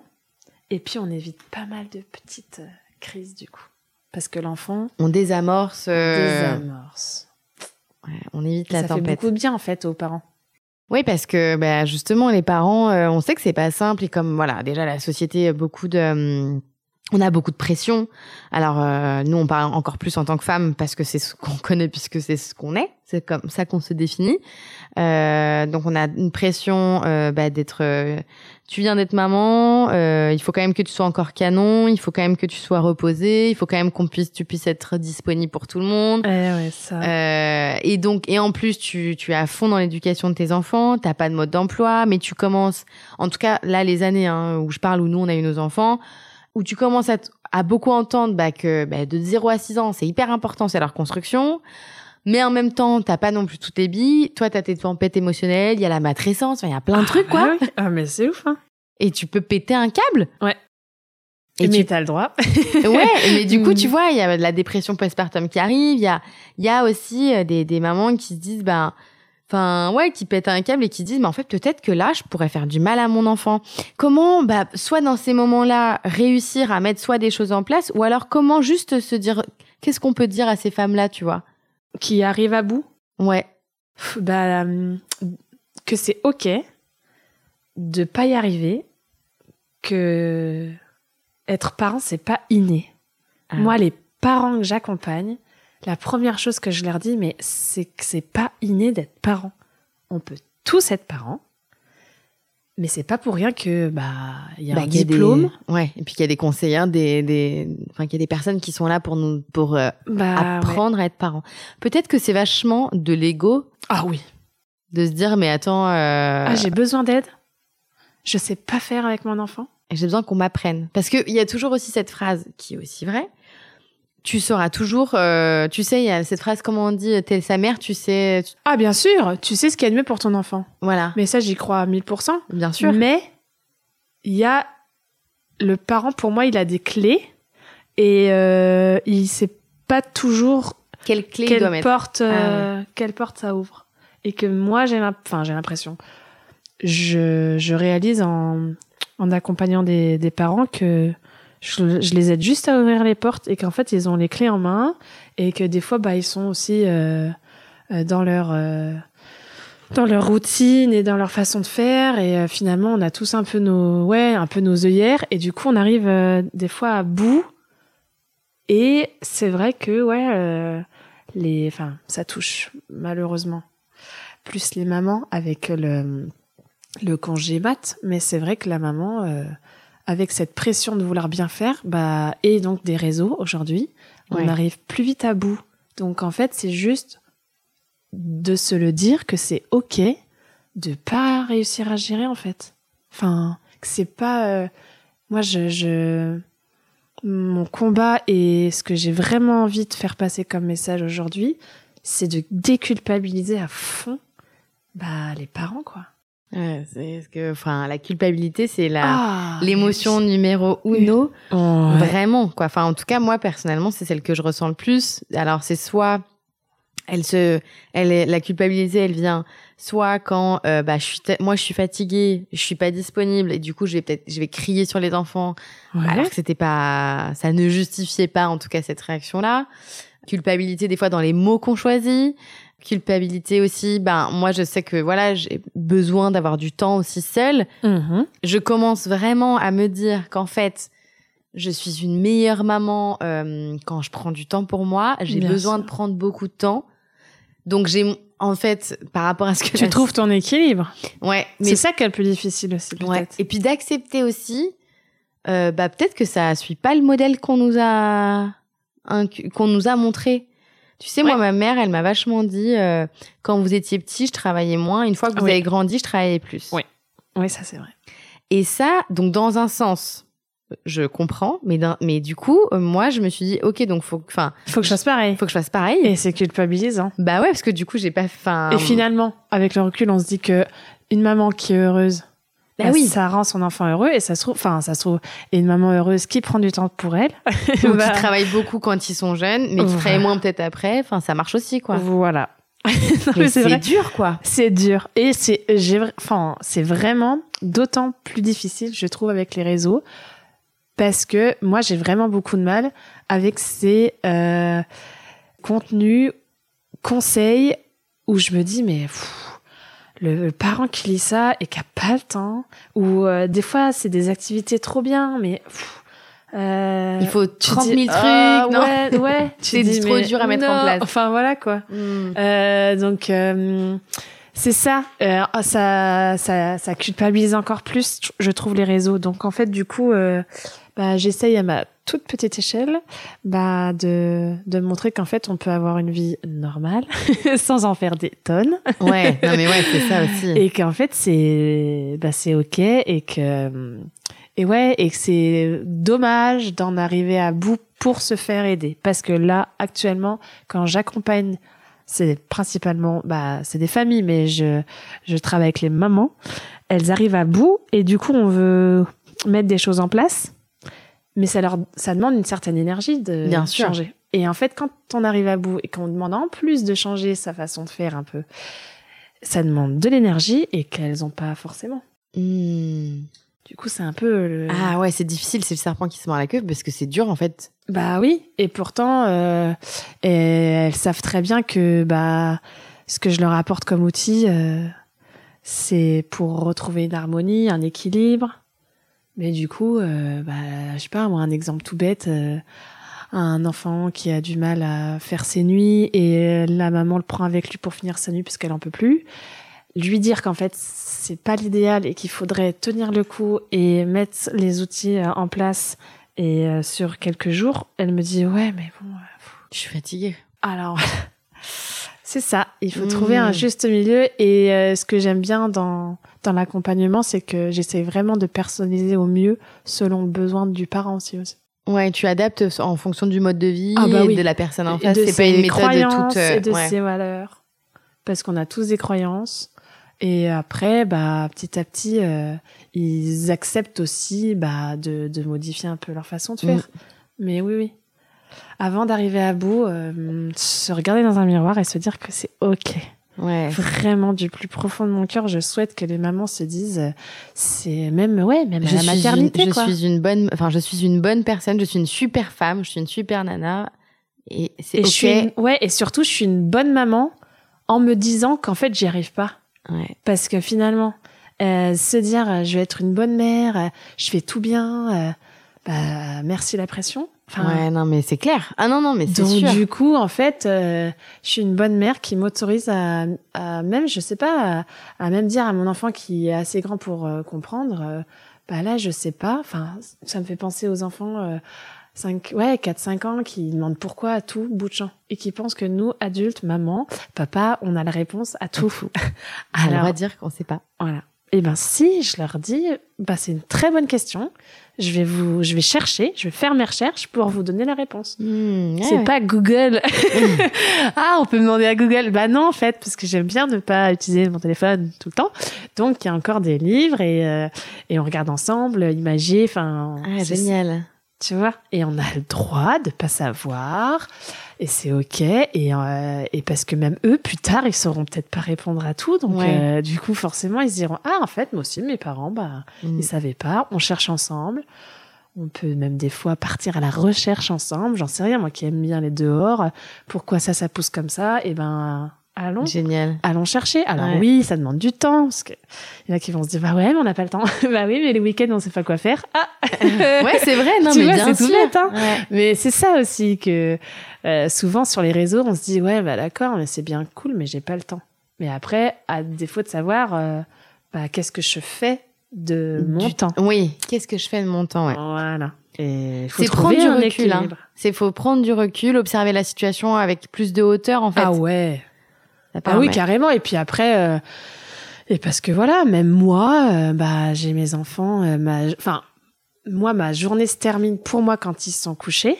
Et puis, on évite pas mal de petites euh, crises, du coup. Parce que l'enfant. On désamorce. Euh, désamorce. on évite la tempête. Ça fait beaucoup de bien, en fait, aux parents. Oui, parce que bah, justement, les parents, euh, on sait que c'est pas simple. Et comme, voilà, déjà, la société, beaucoup de. On a beaucoup de pression. Alors nous, on parle encore plus en tant que femme parce que c'est ce qu'on connaît puisque c'est ce qu'on est. C'est comme ça qu'on se définit. Euh, donc on a une pression euh, bah, d'être. Euh, tu viens d'être maman, euh, il faut quand même que tu sois encore canon, il faut quand même que tu sois reposée, il faut quand même qu'on puisse, tu puisses être disponible pour tout le monde. Eh ouais, ça. Euh, et donc et en plus tu, tu es à fond dans l'éducation de tes enfants, t'as pas de mode d'emploi, mais tu commences. En tout cas là les années hein, où je parle où nous on a eu nos enfants, où tu commences à, à beaucoup entendre bah, que bah, de 0 à 6 ans c'est hyper important, c'est leur construction. Mais en même temps, t'as pas non plus toutes les billes. Toi, t'as tes tempêtes émotionnelles, il y a la matrescence, il y a plein de ah, trucs, quoi. Ah, ah mais c'est ouf, hein. Et tu peux péter un câble. Ouais. Et mais tu as le droit. ouais, mais du coup, tu vois, il y a de la dépression postpartum qui arrive. Il y a, il y a aussi euh, des, des mamans qui se disent, ben, enfin, ouais, qui pètent un câble et qui disent, mais en fait, peut-être que là, je pourrais faire du mal à mon enfant. Comment, bah, soit dans ces moments-là, réussir à mettre soit des choses en place, ou alors comment juste se dire, qu'est-ce qu'on peut dire à ces femmes-là, tu vois? qui arrivent à bout? Ouais. Pff, Bah, hum, que c'est ok de pas y arriver, que être parent c'est pas inné. Ah. Moi, les parents que j'accompagne, la première chose que je leur dis, mais c'est que c'est pas inné d'être parent. On peut tous être parents, mais c'est pas pour rien que bah il y a Bah, un a des- diplôme. Ouais. Et puis qu'il y a des conseillers, des, des, enfin, qu'il y a des personnes qui sont là pour nous, pour euh, Bah, ouais. apprendre à être parents. Peut-être que c'est vachement de l'ego Ah oui. de se dire, mais attends, euh, Ah, j'ai besoin d'aide. Je sais pas faire avec mon enfant. j'ai besoin qu'on m'apprenne. Parce qu'il y a toujours aussi cette phrase qui est aussi vraie. Tu sauras toujours, euh, tu sais, il y a cette phrase, comment on dit, t'es sa mère, tu sais, tu- Ah, bien sûr, tu sais ce qu'il y a de mieux pour ton enfant. voilà, Mais ça, j'y crois à 1000%. bien sûr. Mais il y a le parent, pour moi, il a des clés et euh, il sait pas toujours Quelle clé il doit quelle mettre porte, Ah euh, quelle porte ça ouvre. Et que moi, j'ai l'impression, je, je réalise en, en accompagnant des, des parents que je, les aide juste à ouvrir les portes et qu'en fait, ils ont les clés en main et que des fois, bah, ils sont aussi euh, euh, dans leur euh, dans leur routine et dans leur façon de faire. Et finalement on a tous un peu nos ouais un peu nos œillères. Et du coup on arrive des fois à bout. Et c'est vrai que ouais les enfin ça touche malheureusement plus les mamans avec le le congé mat. Mais c'est vrai que la maman avec cette pression de vouloir bien faire bah et donc des réseaux aujourd'hui Ouais. on arrive plus vite à bout donc en fait c'est juste de se le dire que c'est ok de pas réussir à gérer en fait. Enfin, que c'est pas euh, moi je, je mon combat et ce que j'ai vraiment envie de faire passer comme message aujourd'hui, c'est de déculpabiliser à fond bah les parents quoi. Ouais, c'est ce que, enfin, la culpabilité, c'est la, Ah, l'émotion numéro uno. Ouais. Vraiment, quoi. Enfin, en tout cas, moi, personnellement, c'est celle que je ressens le plus. Alors, c'est soit, elle se, elle est, la culpabilité, elle vient soit quand, euh, bah, je suis, moi, je suis fatiguée, je suis pas disponible, et du coup, je vais peut-être, je vais crier sur les enfants, Ouais. alors que c'était pas, ça ne justifiait pas, en tout cas, cette réaction-là. Culpabilité, des fois, dans les mots qu'on choisit. Culpabilité aussi, ben, moi, je sais que, voilà, j'ai besoin d'avoir du temps aussi seule Mhm. je commence vraiment à me dire qu'en fait, je suis une meilleure maman euh, quand je prends du temps pour moi. J'ai Bien besoin sûr. de prendre beaucoup de temps. Donc j'ai en fait par rapport à ce que Tu trouves ton équilibre. ouais mais C'est ça qui est le plus difficile aussi peut-être. ouais et puis d'accepter aussi euh, bah peut-être que ça suit pas le modèle qu'on nous a qu'on nous a montré tu sais moi ma mère elle m'a vachement dit euh, quand vous étiez petit je travaillais moins une fois que vous Oui. avez grandi je travaillais plus Oui. Oui, ça c'est vrai. Et ça, donc dans un sens, je comprends, mais, mais du coup, euh, moi, je me suis dit, ok, donc faut, enfin, Faut que je fasse pareil. faut que je fasse pareil. Et c'est culpabilisant. Bah ouais, parce que du coup, j'ai pas, enfin. Et finalement, avec le recul, on se dit que une maman qui est heureuse, Bah bah, oui. ça rend son enfant heureux et ça se trouve, enfin, ça se trouve, et une maman heureuse qui prend du temps pour elle. ou bah, qui travaillent beaucoup quand ils sont jeunes, mais qui Voilà. travaillent moins peut-être après. Enfin, ça marche aussi, quoi. Voilà. C'est dur, quoi. C'est dur et c'est, j'ai, enfin, c'est vraiment d'autant plus difficile, je trouve, avec les réseaux, parce que moi, j'ai vraiment beaucoup de mal avec ces euh, contenus, conseils où je me dis mais pff, le, parent qui lit ça et qui a pas le temps, ou euh, des fois c'est des activités trop bien, mais pff, euh, Il faut tu 30 000 dis, trucs, ah, non ouais, ouais, tu C'est trop mais dur à mettre en place. Enfin voilà quoi. Hmm. Euh, donc euh, c'est ça, euh, ça, ça, ça culpabilise encore plus, je trouve les réseaux. Donc en fait du coup, euh, bah, j'essaye à ma toute petite échelle, bah, de, de montrer qu'en fait on peut avoir une vie normale sans en faire des tonnes. Ouais, non, mais ouais, c'est ça aussi. et qu'en fait c'est, bah, c'est ok et que et ouais et que c'est dommage d'en arriver à bout pour se faire aider. Parce que là actuellement quand j'accompagne c'est principalement bah c'est des familles mais je je travaille avec les mamans. Elles arrivent à bout et du coup on veut mettre des choses en place mais ça leur ça demande une certaine énergie de Bien sûr. changer et en fait quand on arrive à bout et qu'on demande en plus de changer sa façon de faire un peu ça demande de l'énergie et qu'elles ont pas forcément Hmm. Du coup, c'est un peu. Le... Ah ouais, c'est difficile, c'est le serpent qui se mord la queue parce que c'est dur en fait. Bah oui, et pourtant, euh, et elles savent très bien que bah ce que je leur apporte comme outil, euh, c'est pour retrouver une harmonie, un équilibre. Mais du coup, euh, bah, je sais pas, moi, un exemple tout bête, euh, un enfant qui a du mal à faire ses nuits et la maman le prend avec lui pour finir sa nuit parce qu'elle en peut plus. Lui dire qu'en fait, c'est pas l'idéal et qu'il faudrait tenir le coup et mettre les outils euh, en place et euh, sur quelques jours, elle me dit ouais, mais bon. euh, Je suis fatiguée. alors, c'est ça. Il faut Mmh. trouver un juste milieu. Et euh, ce que j'aime bien dans, dans l'accompagnement, c'est que j'essaie vraiment de personnaliser au mieux selon le besoin du parent aussi. aussi. Ouais, tu adaptes en fonction du mode de vie Ah bah et de la personne en face. de C'est pas une méthode croyances toute. euh, et de ouais. ses valeurs. Parce qu'on a tous des croyances. Et après, bah, petit à petit, euh, ils acceptent aussi bah, de, de modifier un peu leur façon de faire. Mm. Mais oui, oui. Avant d'arriver à bout, euh, se regarder dans un miroir et se dire que c'est OK. Ouais. Vraiment, du plus profond de mon cœur, je souhaite que les mamans se disent, c'est même, ouais, même à Je la maternité, une, je quoi. suis une bonne, enfin, je suis une bonne personne. Je suis une super femme. Je suis une super nana. Et c'est Et ok. je suis, une- ouais, et surtout, je suis une bonne maman en me disant qu'en fait, j'y arrive pas. Ouais. Parce que finalement, euh, se dire, euh, je vais être une bonne mère, euh, je fais tout bien, euh, bah, merci la pression. Enfin, ouais, non, mais c'est clair. Ah non, non, mais c'est Donc sûr. du coup, en fait, euh, je suis une bonne mère qui m'autorise à, à même, je sais pas, à, à même dire à mon enfant qui est assez grand pour euh, comprendre, euh, bah là, je sais pas. Enfin, ça me fait penser aux enfants. Euh, 5, ouais, 4, 5 ans qui demandent pourquoi à tout bout de champ et qui pensent que nous, adultes, maman, papa, on a la réponse à tout. Alors, on va dire qu'on sait pas. voilà. Et ben si je leur dis, bah c'est une très bonne question. Je vais vous, je vais chercher, je vais faire mes recherches pour vous donner la réponse. Hmm, C'est ouais. pas Google. ah, on peut demander à Google. Bah non, en fait, parce que j'aime bien ne pas utiliser mon téléphone tout le temps. Donc, il y a encore des livres et, euh, et on regarde ensemble, imagier, enfin. Ah, génial. Tu vois? Et on a le droit de pas savoir. Et c'est OK. Et, euh, et parce que même eux, plus tard, ils sauront peut-être pas répondre à tout. Donc, Ouais. euh, du coup, forcément, ils se diront Ah, en fait, moi aussi, mes parents, bah, Hmm. ils savaient pas. On cherche ensemble. On peut même des fois partir à la recherche ensemble. J'en sais rien, moi qui aime bien les dehors. Pourquoi ça, ça pousse comme ça? Eh ben, allons. Génial. Allons chercher. Alors Ouais. oui, ça demande du temps. Parce que il y en a qui vont se dire, bah ouais, mais on n'a pas le temps. bah oui, mais les week-ends, on sait pas quoi faire. Ah Ouais, c'est vrai. Non, Tu mais c'est tout bête, hein. Ouais. Mais c'est ça aussi que euh, souvent sur les réseaux, on se dit, ouais, bah d'accord, mais c'est bien cool, mais j'ai pas le temps. Mais après, à défaut de savoir, euh, bah, qu'est-ce que je fais de mon Du- temps? Oui. Qu'est-ce que je fais de mon temps ouais. Voilà. C'est prendre du recul. Hein. C'est faut prendre du recul, observer la situation avec plus de hauteur en fait. Ah ouais. Ah oui, carrément. Et puis après, euh, et parce que voilà, même moi, euh, bah, j'ai mes enfants. euh, ma- Enfin, moi, ma journée se termine pour moi quand ils sont couchés,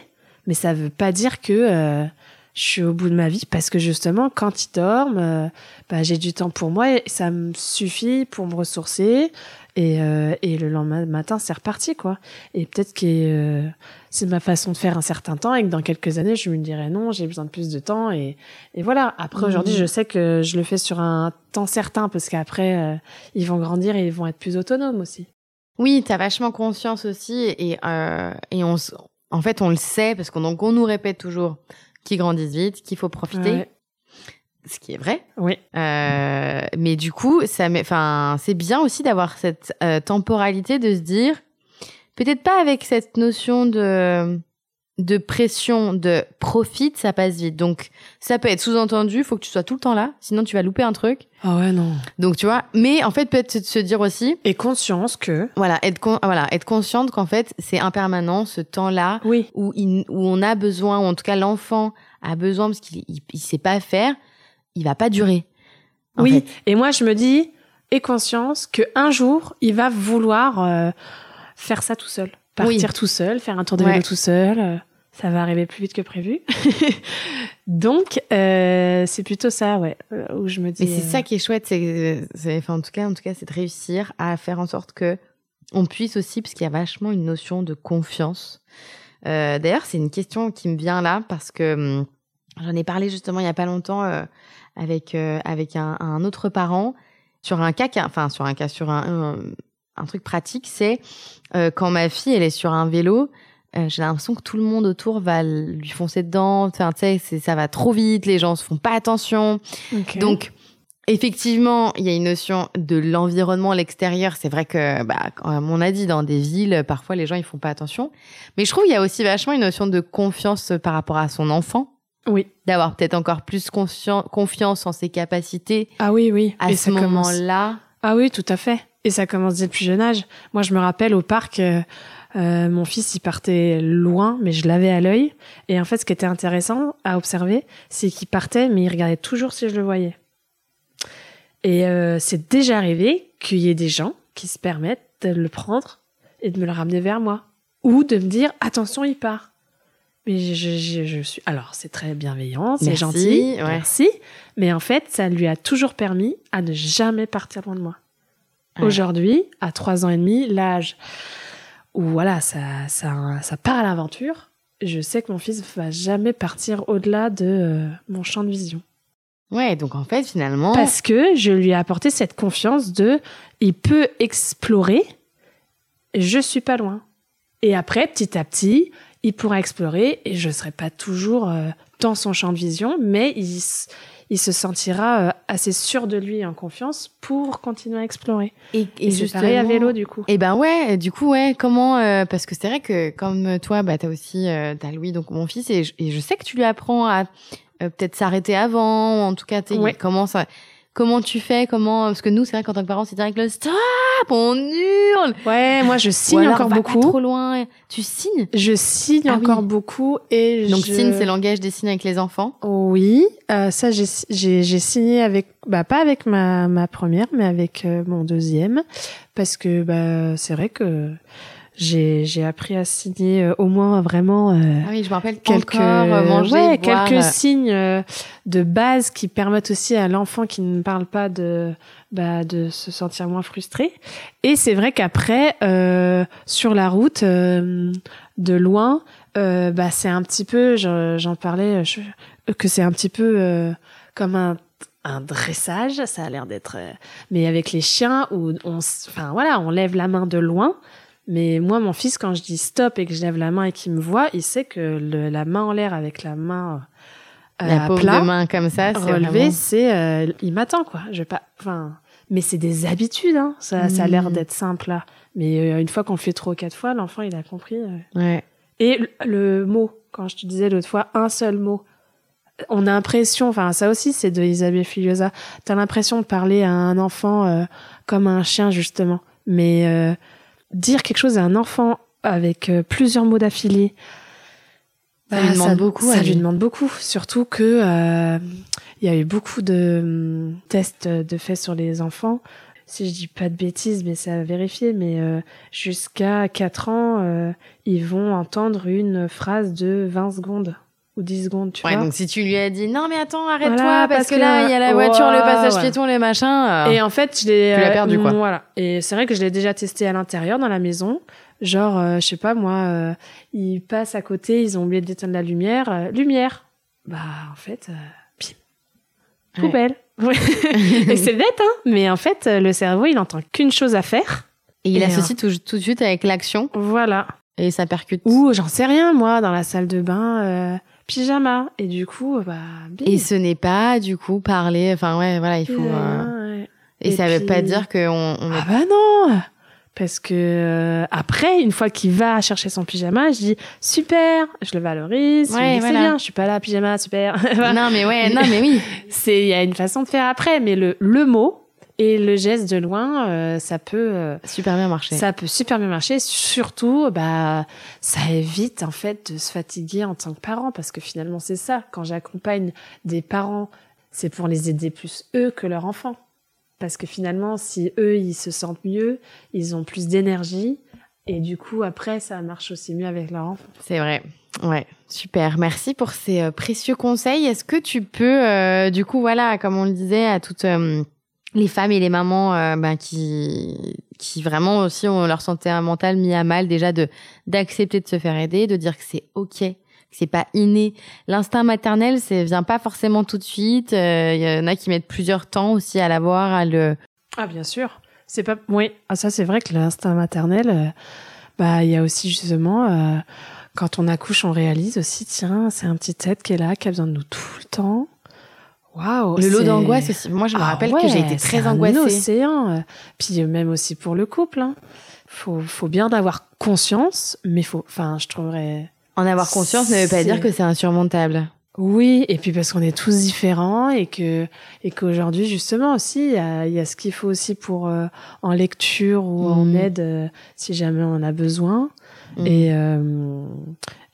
mais ça veut pas dire que je suis au bout de ma vie parce que justement, quand ils dorment, bah, j'ai du temps pour moi et ça me suffit pour me ressourcer. Et, et le lendemain matin, c'est reparti, quoi. Et peut-être que c'est ma façon de faire un certain temps et que dans quelques années, je me dirais non, j'ai besoin de plus de temps. Et, et voilà. Après, aujourd'hui, Mhm. je sais que je le fais sur un temps certain parce qu'après, euh, ils vont grandir et ils vont être plus autonomes aussi. Oui, t'as vachement conscience aussi et euh, et on en fait on le sait parce qu'on donc on nous répète toujours qu'ils grandissent vite, qu'il faut profiter, Ouais. ce qui est vrai. Oui. Euh, mais du coup, ça, met- enfin, c'est bien aussi d'avoir cette temporalité de se dire, peut-être pas avec cette notion de de pression, de profite, ça passe vite. Donc, ça peut être sous-entendu, faut que tu sois tout le temps là, sinon tu vas louper un truc. Ah ouais, non. Donc, tu vois. Mais en fait, peut-être se dire aussi, Et conscience que. voilà, être con- voilà, être consciente qu'en fait, c'est impermanent ce temps-là Oui. où, il- où on a besoin, ou en tout cas l'enfant a besoin parce qu'il il, il sait pas faire, il va pas durer. oui. fait. Et moi, je me dis, et conscience que un jour, il va vouloir euh, faire ça tout seul. Partir tout seul, faire un tour de Ouais. vélo tout seul. euh, ça va arriver plus vite que prévu. Donc, euh, c'est plutôt ça, ouais, euh, où je me dis. Mais c'est ça qui est chouette, c'est, enfin, en tout cas, en tout cas, c'est de réussir à faire en sorte que on puisse aussi, parce qu'il y a vachement une notion de confiance. Euh, d'ailleurs, c'est une question qui me vient là parce que hum, j'en ai parlé justement il y a pas longtemps euh, avec euh, avec un, un autre parent sur un cas, enfin sur un cas sur un, un, truc pratique, c'est euh, quand ma fille elle est sur un vélo, euh, j'ai l'impression que tout le monde autour va lui foncer dedans. Enfin, tu sais, ça va trop vite, les gens se font pas attention. Donc, effectivement, il y a une notion de l'environnement, l'extérieur. C'est vrai que, bah, comme on a dit, dans des villes, parfois les gens ils font pas attention. Mais je trouve qu'il y a aussi vachement une notion de confiance par rapport à son enfant. Oui. D'avoir peut-être encore plus confiance en ses capacités. Ah oui, oui. À ce moment-là. Ah oui, tout à fait. Et ça commence dès le plus jeune âge. Moi, je me rappelle au parc, euh, euh, mon fils, il partait loin, mais je l'avais à l'œil. Et en fait, ce qui était intéressant à observer, c'est qu'il partait, mais il regardait toujours si je le voyais. Et euh, c'est déjà arrivé qu'il y ait des gens qui se permettent de le prendre et de me le ramener vers moi. Ou de me dire, attention, il part. Mais je, je, suis. Alors, c'est très bienveillant, c'est gentil, merci. Mais en fait, ça lui a toujours permis à ne jamais partir loin de moi. Aujourd'hui, à trois ans et demi, l'âge où voilà, ça, ça, ça part à l'aventure, je sais que mon fils va jamais partir au-delà de euh, mon champ de vision. Ouais, donc en fait, finalement. Parce que je lui ai apporté cette confiance de il peut explorer, je suis pas loin. Et après, petit à petit, il pourra explorer et je serai pas toujours euh, dans son champ de vision, mais il, il se sentira euh, assez sûr de lui en confiance pour continuer à explorer. Et, et, et pareil à vélo du coup. Et eh ben ouais, du coup ouais, comment euh, parce que c'est vrai que comme toi bah t'as aussi euh, t'as Louis donc mon fils et je, et je sais que tu lui apprends à peut-être s'arrêter avant, en tout cas ouais. comment ça Comment tu fais Comment Parce que nous, c'est vrai qu'en tant que parents, c'est direct le stop, on hurle. Ouais, moi je signe encore beaucoup. trop loin. Tu signes? Je signe ah encore beaucoup et donc signe, c'est langage des signes avec les enfants. Oui, euh, ça j'ai j'ai signé avec bah pas avec ma ma première, mais avec euh, mon deuxième parce que bah c'est vrai que j'ai j'ai appris à signer euh, au moins vraiment euh, ah oui je me rappelle quelques encore, manger, ouais, quelques signes euh, de base qui permettent aussi à l'enfant qui ne parle pas de bah, de se sentir moins frustré. Et c'est vrai qu'après sur la route de loin bah c'est un petit peu j'en parlais je, que c'est un petit peu comme un un dressage, ça a l'air d'être, mais avec les chiens où on, enfin voilà, on lève la main de loin, mais moi, mon fils, quand je dis stop et que je lève la main et qu'il me voit, il sait que le, la main en l'air avec la main euh, la pauvre plat, main comme ça, c'est relevé, c'est euh, il m'attend quoi. Je vais pas, enfin, mais c'est des habitudes. Hein. Ça, ça a l'air mmh. d'être simple là. Mais euh, une fois qu'on le fait trois ou quatre fois, l'enfant il a compris. Euh. Ouais. Et le, mot, quand je te disais l'autre fois, un seul mot. On a l'impression, enfin ça aussi c'est de Isabelle Filiosa, t'as l'impression de parler à un enfant comme un chien justement. Mais dire quelque chose à un enfant avec euh, plusieurs mots d'affilée, ça lui bah, demande beaucoup. Ça lui demande beaucoup, surtout que euh, il y a eu beaucoup de hum, tests de faits sur les enfants. Si je dis pas de bêtises, mais c'est à vérifier, mais euh, jusqu'à 4 ans, ils vont entendre une phrase de 20 secondes ou 10 secondes, tu ouais, donc si tu lui as dit non mais attends arrête-toi parce, que, là il y a la voiture, le passage piéton, les machins. Euh, et en fait, je l'ai tu l'as perdu quoi. Voilà. Et c'est vrai que je l'ai déjà testé à l'intérieur dans la maison. Genre euh, je sais pas moi, euh, ils passent à côté, ils ont oublié d'éteindre la lumière, lumière. Bah en fait pim. Poubelle. et c'est bête hein, mais en fait le cerveau, il entend qu'une chose à faire et il associe tout, tout de suite avec l'action. Voilà. Et ça percute. Ou j'en sais rien moi dans la salle de bain pyjama. Et du coup, bah. Et ce n'est pas, du coup, parler. Enfin, ouais, voilà, il faut. Euh, et, ça veut pas dire qu'on. On... Ah bah non parce que euh, après, une fois qu'il va chercher son pyjama, je dis super, je le valorise, ouais, c'est bien, je suis pas là pyjama, super. non mais ouais, non mais oui. C'est il y a une façon de faire après, mais le le mot, et le geste de loin, euh, ça peut euh, super bien marcher. Ça peut super bien marcher. Surtout, bah, ça évite en fait de se fatiguer en tant que parent, parce que finalement c'est ça. Quand j'accompagne des parents, c'est pour les aider plus eux que leurs enfants, parce que finalement, si eux ils se sentent mieux, ils ont plus d'énergie, et du coup après ça marche aussi mieux avec leurs enfants. C'est vrai. Ouais, super. Merci pour ces euh, précieux conseils. Est-ce que tu peux, du coup, voilà, comme on le disait, à toute les femmes et les mamans euh, ben, qui qui vraiment aussi ont leur santé mentale mis à mal déjà de d'accepter de se faire aider, de dire que c'est ok, que c'est pas inné. L'instinct maternel, c'est vient pas forcément tout de suite. Il euh, y en a qui mettent plusieurs temps aussi à l'avoir, à le. Ah bien sûr. C'est pas. Oui, ah, ça c'est vrai que l'instinct maternel, euh, bah il y a aussi justement quand on accouche, on réalise aussi, tiens, c'est un petit être qui est là, qui a besoin de nous tout le temps. Waouh. Le lot c'est- d'angoisse aussi. Moi, je me Ah rappelle ouais, que j'ai été c'est très un angoissée. océan. euh. Puis euh, même aussi pour le couple, hein. Faut, faut bien d'avoir conscience, mais faut, enfin, je trouverais. En avoir conscience ne veut pas C'est- dire que c'est insurmontable. Oui, et puis parce qu'on est tous différents et que et qu'aujourd'hui justement aussi il y a, il y a ce qu'il faut aussi pour euh, en lecture ou en Mhm. aide euh, si jamais on en a besoin Mhm. et euh,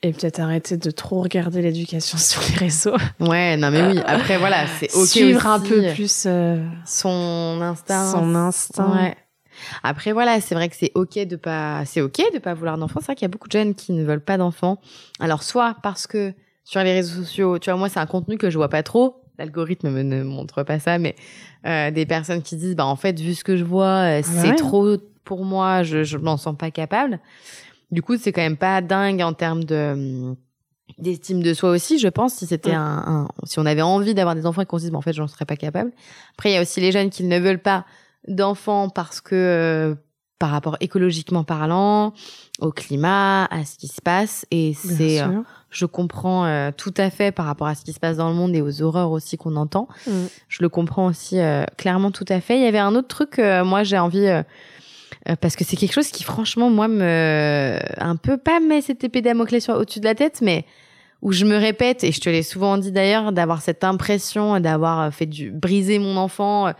et peut-être arrêter de trop regarder l'éducation sur les réseaux, Ouais, non mais oui. Après voilà, c'est ok suivre un peu plus euh, son instinct. son instinct. Ouais. Après voilà, c'est vrai que c'est ok de pas, c'est ok de pas vouloir d'enfants. C'est vrai qu'il y a beaucoup de jeunes qui ne veulent pas d'enfants. Alors soit parce que sur les réseaux sociaux, tu vois, moi c'est un contenu que je vois pas trop. L'algorithme me ne montre pas ça, mais euh, des personnes qui disent bah en fait vu ce que je vois, euh, c'est ouais. trop pour moi, je je m'en sens pas capable. Du coup, c'est quand même pas dingue en termes de hum, d'estime de soi aussi, je pense, si c'était un, un- si on avait envie d'avoir des enfants et qu'on se dise, en fait, j'en serais pas capable. Après, il y a aussi les jeunes qui ne veulent pas d'enfants parce que, euh, par rapport écologiquement parlant, au climat, à ce qui se passe, et c'est, euh, je comprends euh, tout à fait par rapport à ce qui se passe dans le monde et aux horreurs aussi qu'on entend. Mm. Je le comprends aussi euh, clairement tout à fait. Il y avait un autre truc, moi j'ai envie, euh, parce que c'est quelque chose qui franchement, moi, me... un peu pas met cette épée Damoclès au-dessus de la tête, mais où je me répète, et je te l'ai souvent dit d'ailleurs, d'avoir cette impression d'avoir euh, fait du briser mon enfant, euh,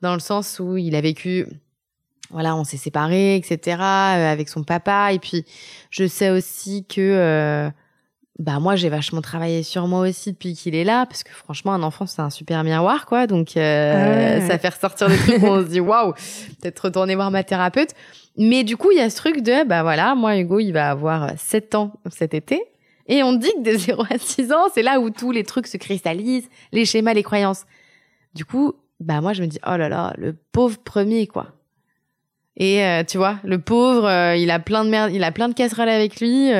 dans le sens où il a vécu voilà, on s'est séparés, etc., avec son papa. Et puis, je sais aussi que, euh, bah, moi, j'ai vachement travaillé sur moi aussi depuis qu'il est là, parce que franchement, un enfant, c'est un super miroir, quoi. Donc, euh, Ah ouais. ça fait ressortir des trucs où on se dit, waouh, peut-être retourner voir ma thérapeute. Mais du coup, il y a ce truc de, bah voilà, moi, Hugo, il va avoir 7 ans cet été. Et on dit que de 0 à 6 ans, c'est là où tous les trucs se cristallisent, les schémas, les croyances. Du coup, bah moi, je me dis, oh là là, le pauvre premier, quoi. Et euh, tu vois, le pauvre, euh, il a plein de merde, il a plein de casseroles avec lui.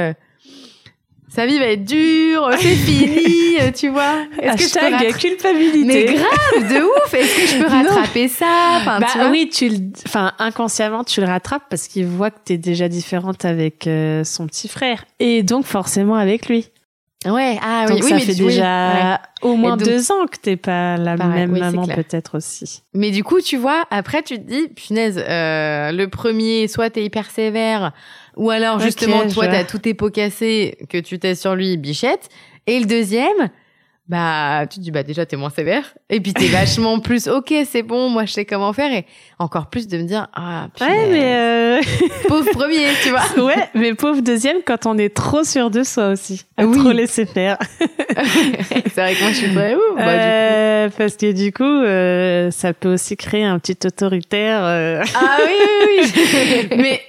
Sa vie va être dure, c'est fini, euh, tu vois. Est-ce que je peux rattra- culpabilité. Mais grave, de ouf. Est-ce que je peux Non. rattraper ça? Enfin, bah tu vois. oui, tu le, enfin inconsciemment tu le rattrapes parce qu'il voit que t'es déjà différente avec euh, son petit frère et donc forcément avec lui. Ouais, ah oui, donc oui, ça mais fait oui, déjà ouais. au moins donc- deux ans que t'es pas la Pareil, même oui, maman peut-être aussi. Mais du coup, tu vois, après, tu te dis, punaise, euh, le premier, soit t'es hyper sévère, ou alors justement, je toi, vois. t'as tout tes pots cassés, que tu t'es sur lui, bichette. Et le deuxième, bah, tu te dis, bah, déjà, t'es moins sévère. Et puis, t'es vachement plus, ok, c'est bon, moi, je sais comment faire. Et encore plus de me dire, ah, punaise, Ouais, mais euh, pauvre premier, tu vois. ouais, mais pauvre deuxième quand on est trop sûr de soi aussi, à Oui. trop laisser faire. c'est vrai que moi, je suis très, ouh, bah. Euh, parce que du coup, euh, ça peut aussi créer un petit autoritaire. euh. Ah oui, oui, oui. mais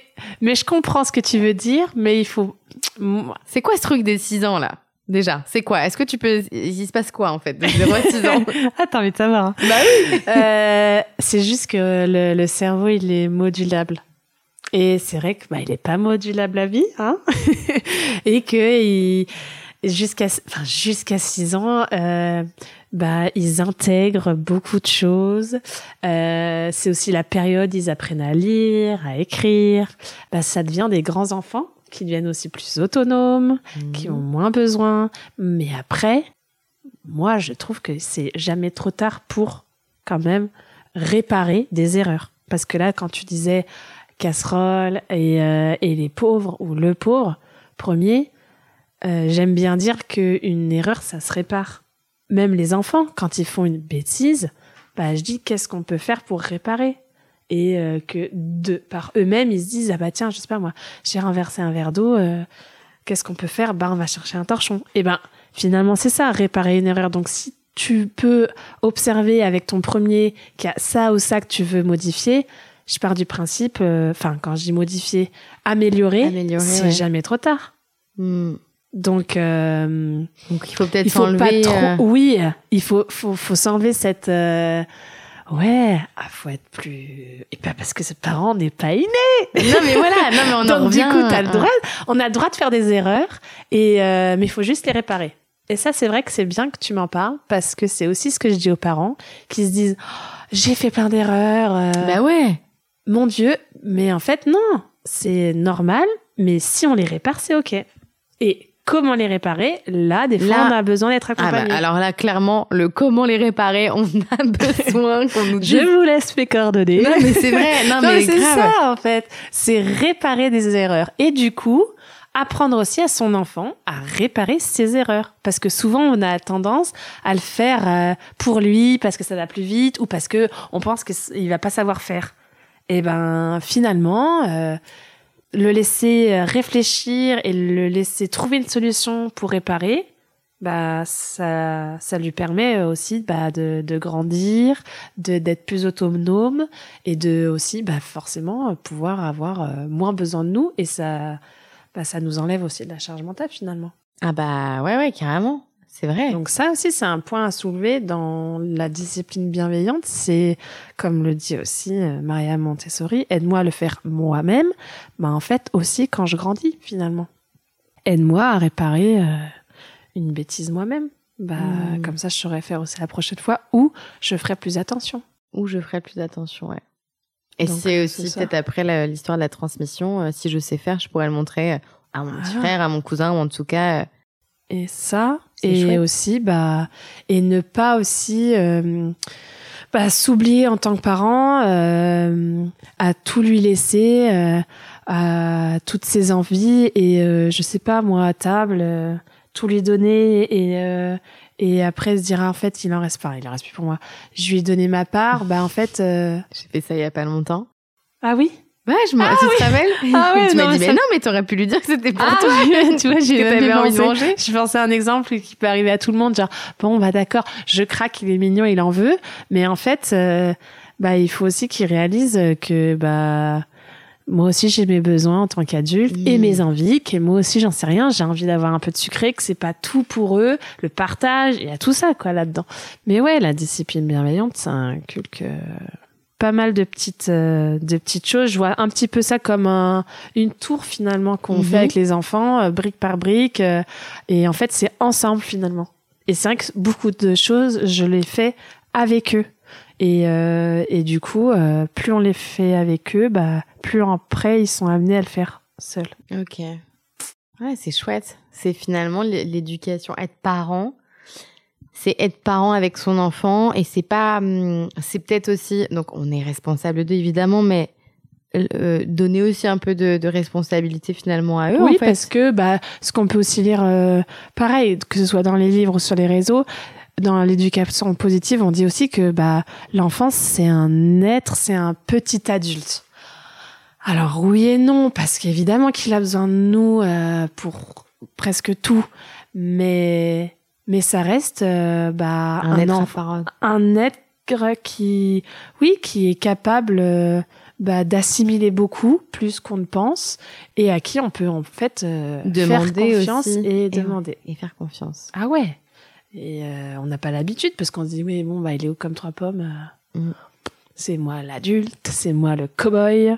mais je comprends ce que tu veux dire, mais il faut. c'est quoi ce truc des 6 ans, là? Déjà, c'est quoi? Est-ce que tu peux. Il se passe quoi, en fait, de 0 à 6 ans? Ah, t'as envie de savoir. hein. Bah oui Euh, c'est juste que le, le cerveau, il est modulable. Et c'est vrai que bah, il est pas modulable à vie, hein, et que il, jusqu'à enfin jusqu'à 6 ans, euh, bah ils intègrent beaucoup de choses. Euh, c'est aussi la période ils apprennent à lire, à écrire. Bah ça devient des grands enfants qui deviennent aussi plus autonomes, qui ont moins besoin. Mais après, moi, je trouve que c'est jamais trop tard pour quand même réparer des erreurs. Parce que là, quand tu disais casserole et, euh, et les pauvres ou le pauvre, premier, euh, j'aime bien dire qu'une erreur, ça se répare. Même les enfants, quand ils font une bêtise, bah, je dis qu'est-ce qu'on peut faire pour réparer? Et euh, que de par eux-mêmes ils se disent ah bah tiens je sais pas moi j'ai renversé un verre d'eau euh, qu'est-ce qu'on peut faire? Bah on va chercher un torchon. Et ben finalement c'est ça réparer une erreur. Donc si tu peux observer avec ton premier qu'il y a ça ou ça que tu veux modifier je pars du principe euh, enfin quand je dis modifier améliorer, Améliorer, c'est ouais. jamais trop tard. Hmm. Donc euh, Donc il faut peut-être il faut pas s'enlever. trop euh, oui il faut faut faut s'enlever cette euh, ouais ah, faut être plus et pas parce que ce parent n'est pas inné Non mais voilà, non mais on en donc revient. du coup t'as le à- droit on a le droit de faire des erreurs et euh, mais il faut juste les réparer et ça c'est vrai que c'est bien que tu m'en parles parce que c'est aussi ce que je dis aux parents qui se disent Oh, j'ai fait plein d'erreurs euh, Bah ouais. mon Dieu, mais en fait, non, c'est normal, mais si on les répare, c'est OK. Et comment les réparer Là, des fois, Là- on a besoin d'être Ah bah, accompagné. alors là, clairement, le comment les réparer, on a besoin qu'on nous dise. Je vous laisse mes coordonnées. Non, mais c'est vrai. Non, Non, mais mais c'est ça, en fait. C'est réparer des erreurs. Et du coup, apprendre aussi à son enfant à réparer ses erreurs. Parce que souvent, on a tendance à le faire euh, pour lui, parce que ça va plus vite, ou parce que on pense qu'il va pas savoir faire. Et ben, finalement, euh, le laisser euh, réfléchir et le laisser trouver une solution pour réparer, bah, ça, ça lui permet aussi bah, de, de grandir, de d'être plus autonome et de aussi bah, forcément euh, pouvoir avoir euh, moins besoin de nous et ça bah, ça nous enlève aussi de la charge mentale finalement. Ah bah ouais, ouais, carrément. C'est vrai. Donc ça aussi c'est un point à soulever dans la discipline bienveillante, c'est comme le dit aussi euh, Maria Montessori, aide-moi à le faire moi-même, bah en fait aussi quand je grandis finalement. Aide-moi à réparer euh, une bêtise moi-même. Bah Mm. comme ça je saurais faire aussi la prochaine fois ou je ferai plus attention. Où je ferai plus attention, ouais. Et c'est c'est aussi peut-être après l'histoire de la transmission. euh, si je sais faire, je pourrais le montrer euh, à mon petit Voilà. frère, à mon cousin, ou en tout cas. euh, Et ça, et chouette. aussi, bah, et ne pas aussi euh, bah, s'oublier en tant que parent, euh, à tout lui laisser, euh, à toutes ses envies, et euh, je sais pas, moi, à table, euh, tout lui donner, et, euh, et après se dire, ah, en fait, il en reste pas, il en reste plus pour moi. Je lui ai donné ma part, bah, en fait, euh, J'ai fait ça il y a pas longtemps. ah oui, Ouais, je me. tu te rappelles Ah oui, Tu m'as dit, mais ça- non, mais t'aurais pu lui dire que c'était pour Ah toi. tu vois, j'ai même envie de manger. Je pensais à un exemple qui peut arriver à tout le monde, genre bon bah d'accord, je craque, il est mignon, il en veut, mais en fait, euh, bah il faut aussi qu'il réalise que bah moi aussi j'ai mes besoins en tant qu'adulte et mes envies, que moi aussi j'en sais rien, j'ai envie d'avoir un peu de sucré, que c'est pas tout pour eux, le partage, il y a tout ça quoi là-dedans. Mais ouais, la discipline bienveillante, ça inculque pas mal de petites euh, de petites choses. Je vois un petit peu ça comme un, une tour finalement qu'on Mhm. fait avec les enfants, euh, brique par brique, euh, et en fait c'est ensemble finalement. Et c'est vrai que beaucoup de choses, je les fais avec eux. Et, et du coup, plus on les fait avec eux, bah, plus après ils sont amenés à le faire seuls. Ok. Ouais, c'est chouette. C'est finalement l'éducation, être parent. C'est être parent avec son enfant et c'est pas, hum, c'est peut-être aussi, donc on est responsable d'eux évidemment, mais euh, donner aussi un peu de, de responsabilité finalement à eux. oui, en fait. parce que bah, ce qu'on peut aussi lire, euh, pareil, que ce soit dans les livres ou sur les réseaux, dans l'éducation positive, on dit aussi que bah, l'enfance, c'est un être, c'est un petit adulte. Alors oui et non, parce qu'évidemment qu'il a besoin de nous euh, pour presque tout, mais mais ça reste euh, bah, un, un, être à enfant part- un être qui, oui, qui est capable euh, bah, d'assimiler beaucoup, plus qu'on ne pense, et à qui on peut en fait euh, Demander faire confiance aussi. et Et demander. et faire confiance. Ah ouais. Et on n'a pas l'habitude parce qu'on se dit oui bon bah il est haut comme trois pommes. Mm. C'est moi l'adulte, c'est moi le cow-boy.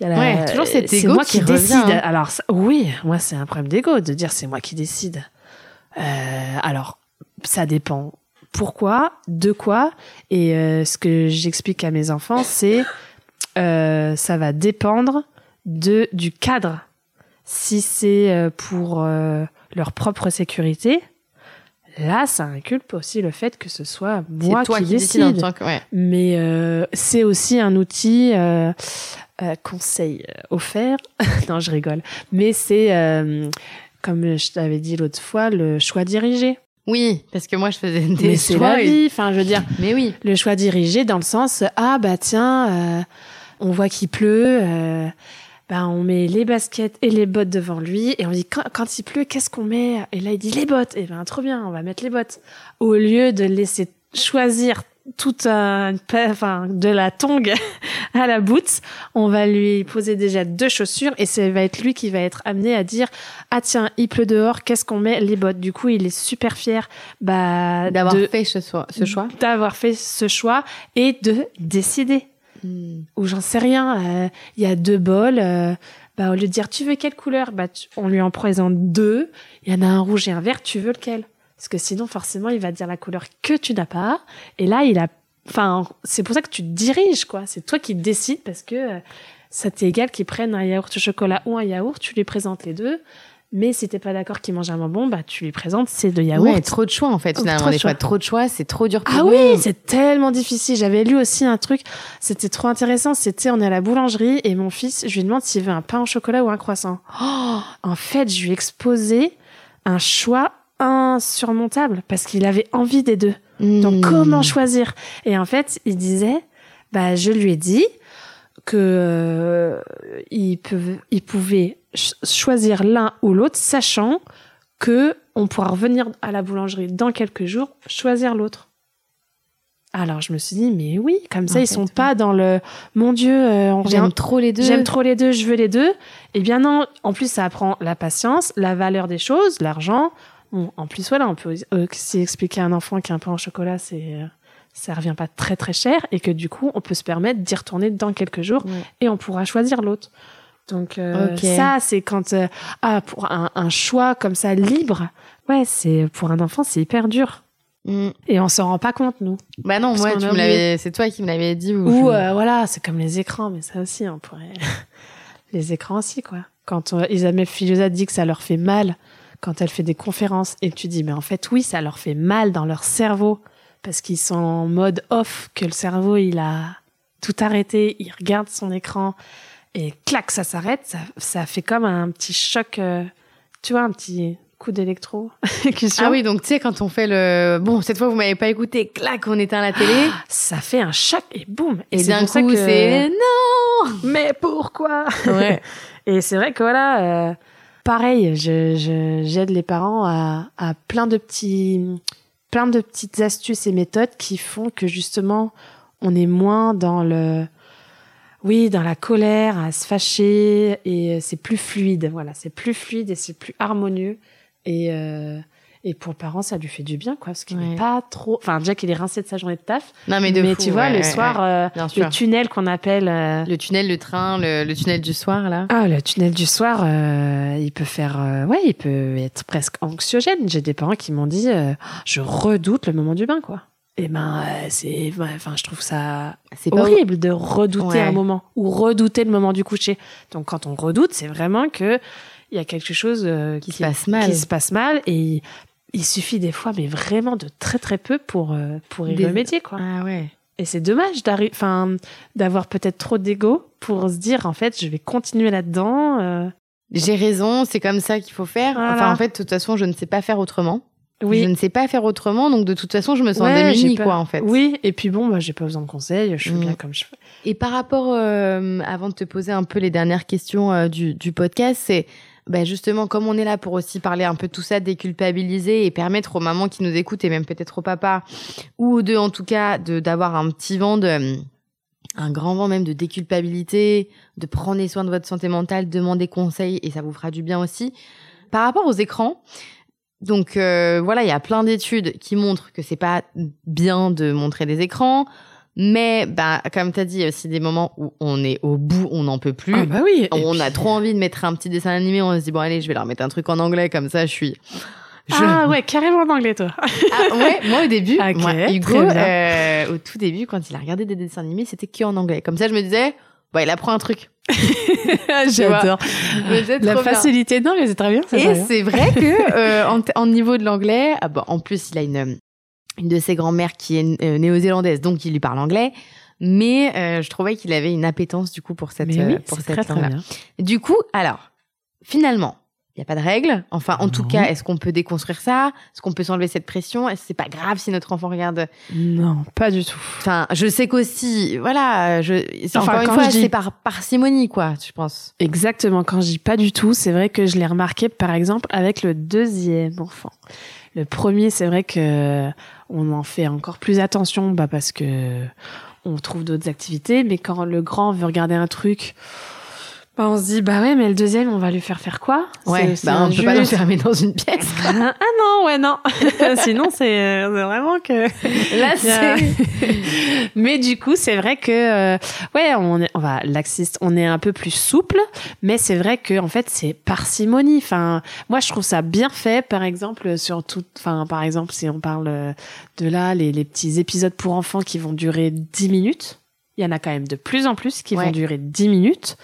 Il y a la- Ouais, toujours cet moi qui qui, revient, décide. hein. Alors ça- oui, moi c'est un problème d'ego de dire c'est moi qui décide. Euh, alors ça dépend. Pourquoi, de quoi Et euh, ce que j'explique à mes enfants, c'est euh, ça va dépendre de du cadre. Si c'est pour euh, leur propre sécurité, là, ça inculpe aussi le fait que ce soit moi toi qui, qui, décide. que, ouais. Mais euh, c'est aussi un outil euh, euh, conseil offert. non, je rigole. Mais c'est euh, comme je t'avais dit l'autre fois, le choix dirigé. Oui, parce que moi je faisais des Mais c'est la et- vie. Enfin, je veux dire, Mais oui. le choix dirigé dans le sens ah bah tiens euh, on voit qu'il pleut euh, bah on met les baskets et les bottes devant lui et on dit quand, quand il pleut qu'est-ce qu'on met? Et là il dit les bottes et ben trop bien on va mettre les bottes au lieu de laisser choisir toute un enfin de la tongue à la boot on va lui poser déjà deux chaussures et ça va être lui qui va être amené à dire ah tiens il pleut dehors qu'est-ce qu'on met? Les bottes. Du coup il est super fier bah D'avoir de- fait ce, choix- ce choix. d'avoir fait ce choix et de décider. Ou j'en sais rien, euh, il y a deux bols, euh, bah, au lieu de dire tu veux quelle couleur, bah, tu- on lui en présente deux, il y en a un rouge et un vert, tu veux lequel? Parce que sinon, forcément, il va dire la couleur que tu n'as pas, et là, il a enfin, c'est pour ça que tu te diriges, quoi. C'est toi qui décides parce que euh, ça t'est égal qu'ils prennent un yaourt au chocolat ou un yaourt, tu les présentes les deux. Mais si t'es pas d'accord qu'ils mangent un bonbon, bah tu lui présentes ces deux yaourts. Ouais, trop de choix en fait. Oh, Finalement, de choix. trop de choix, c'est trop dur pour Ah oui, c'est tellement difficile. J'avais lu aussi un truc, c'était trop intéressant. C'était, on est à la boulangerie et mon fils, je lui demande s'il veut un pain au chocolat ou un croissant. Oh, en fait, je lui ai exposé un choix insurmontable parce qu'il avait envie des deux. Donc Hmm. comment choisir? Et en fait, il disait, bah je lui ai dit que euh, il, peut- il pouvait ch- choisir l'un ou l'autre, sachant que on pourra revenir à la boulangerie dans quelques jours, choisir l'autre. Alors je me suis dit, mais oui, comme ça En ils fait, sont oui. pas dans le mon Dieu, euh, on J'aime trop les deux. J'aime trop les deux, je veux les deux. Eh bien non, en plus ça apprend la patience, la valeur des choses, l'argent. Bon, en plus voilà, on peut euh, aussi expliquer à un enfant qu'un pain au chocolat c'est euh, ça revient pas très très cher et que du coup on peut se permettre d'y retourner dans quelques jours Ouais. et on pourra choisir l'autre. Donc euh, ça c'est quand euh, ah pour un, un choix comme ça libre, ouais c'est pour un enfant c'est hyper dur Hmm. et on s'en rend pas compte nous. Bah non, moi, tu a me l'avais, c'est toi qui me l'avais dit. Ou, euh, voilà, c'est comme les écrans, mais ça aussi, on pourrait. les écrans aussi, quoi. Quand euh, Isabelle Filosa dit que ça leur fait mal quand elle fait des conférences, et tu dis, mais en fait, oui, ça leur fait mal dans leur cerveau, parce qu'ils sont en mode off, que le cerveau, il a tout arrêté, il regarde son écran, et clac, ça s'arrête, ça, ça fait comme un petit choc, euh, tu vois, un petit coup d'électro. Ah oui, donc tu sais, quand on fait le. Bon, cette fois, vous m'avez pas écouté, clac, on éteint la télé. Ça fait un choc, et boum et c'est d'un pour ça coup, que- c'est. Non Mais pourquoi? Ouais. Et c'est vrai que voilà, euh, pareil, je, je, j'aide les parents à, à plein de petits, plein de petites astuces et méthodes qui font que justement, on est moins dans le, oui, dans la colère, à se fâcher, et c'est plus fluide. Voilà, c'est plus fluide et c'est plus harmonieux. Et euh, et pour le parent, ça lui fait du bien, quoi, parce qu'il Ouais. n'est pas trop. Enfin, déjà qu'il est rincé de sa journée de taf, Non, mais de mais fou, tu vois, ouais, le ouais, soir, ouais. euh, le tunnel qu'on appelle. euh, Le tunnel, le train, le, le tunnel du soir, là. ah, le tunnel du soir, euh, il peut faire, euh, ouais, il peut être presque anxiogène. J'ai des parents qui m'ont dit, euh, je redoute le moment du bain, quoi. Et ben, euh, c'est, enfin, je trouve ça C'est pas horrible de redouter Ouais. un moment ou redouter le moment du coucher. Donc, quand on redoute, c'est vraiment que il y a quelque chose euh, qui se passe mal. qui se passe mal et il, suffit des fois, mais vraiment de très très peu pour euh, pour y Des- remédier, quoi. Ah ouais. Et c'est dommage d'avoir peut-être trop d'ego pour se dire, en fait, je vais continuer là-dedans. euh, J'ai raison, c'est comme ça qu'il faut faire. Voilà. Enfin, en fait, de toute façon, je ne sais pas faire autrement. Je Oui, ne sais pas faire autrement, donc de toute façon, je me sens Ouais, démunie, quoi, en fait. Oui, et puis bon, moi, j'ai pas besoin de conseils, je fais Mm. bien comme je fais. Et par rapport, euh, avant de te poser un peu les dernières questions euh, du, du podcast, c'est bah, justement comme on est là pour aussi parler un peu de tout ça, déculpabiliser et permettre aux mamans qui nous écoutent et même peut-être aux papas ou aux deux en tout cas d'avoir un petit vent de un grand vent même de déculpabilité, de prendre soin de votre santé mentale, demander conseil et ça vous fera du bien aussi. Par rapport aux écrans, donc euh, voilà, il y a plein d'études qui montrent que c'est pas bien de montrer des écrans, mais bah comme tu as dit, il y a aussi des moments où on est au bout, on n'en peut plus. Ah bah oui. on puis- a trop envie de mettre un petit dessin animé, on se dit bon allez, je vais leur mettre un truc en anglais comme ça, je suis. je- Ah ouais, carrément en anglais, toi. Ah, ouais, moi au début, moi, Hugo, euh, au tout début, quand il a regardé des dessins animés, c'était que en anglais. Comme ça, je me disais, bah il apprend un truc. J'adore. La trop bien. facilité, non, mais c'est très bien. Et c'est vrai que euh, en, niveau de l'anglais, ah bah, en plus il a une une de ses grand-mères qui est euh, néo-zélandaise, donc il lui parle anglais. Mais euh, je trouvais qu'il avait une appétence du coup pour cette oui, euh, pour cette très très langue-là. bien. Du coup, alors finalement, il y a pas de règle. Enfin, en tout cas, est-ce qu'on peut déconstruire ça? Est-ce qu'on peut s'enlever cette pression? Est-ce que c'est pas grave si notre enfant regarde? Non, pas du tout. Enfin, je sais qu'aussi, voilà, je Enfin, encore une fois, dis- c'est par parcimonie quoi, je pense. Exactement, quand je dis pas du tout, c'est vrai que je l'ai remarqué par exemple avec le deuxième enfant. Le premier, c'est vrai que on en fait encore plus attention bah parce que on trouve d'autres activités, mais quand le grand veut regarder un truc, bah, on se dit, bah ouais, mais le deuxième, on va lui faire faire quoi? Ouais, bah, on peut pas l'enfermer dans une pièce. ah non, ouais, non. Sinon, c'est euh, c'est vraiment que. Là, c'est. mais du coup, c'est vrai que, euh, ouais, on, est, on va laxiste, on est un peu plus souple, mais c'est vrai que en fait, c'est parcimonie. Enfin, moi, je trouve ça bien fait, par exemple, sur tout, enfin, par exemple, si on parle euh, de là, les, les petits épisodes pour enfants qui vont durer 10 minutes. Il y en a quand même de plus en plus qui Ouais. vont durer 10 minutes.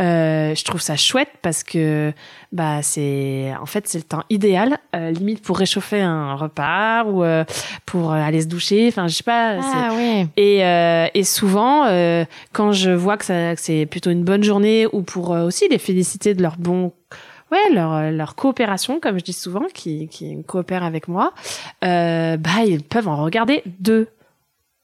Euh, je trouve ça chouette parce que bah c'est en fait c'est le temps idéal euh, limite pour réchauffer un repas ou euh, pour euh, aller se doucher enfin je sais pas Ah ouais. et, euh, et souvent, euh, quand je vois que, ça- que c'est plutôt une bonne journée ou pour aussi les féliciter de leur bon, ouais, leur, leur coopération, comme je dis souvent, qui, qui coopèrent avec moi, euh, bah ils peuvent en regarder deux.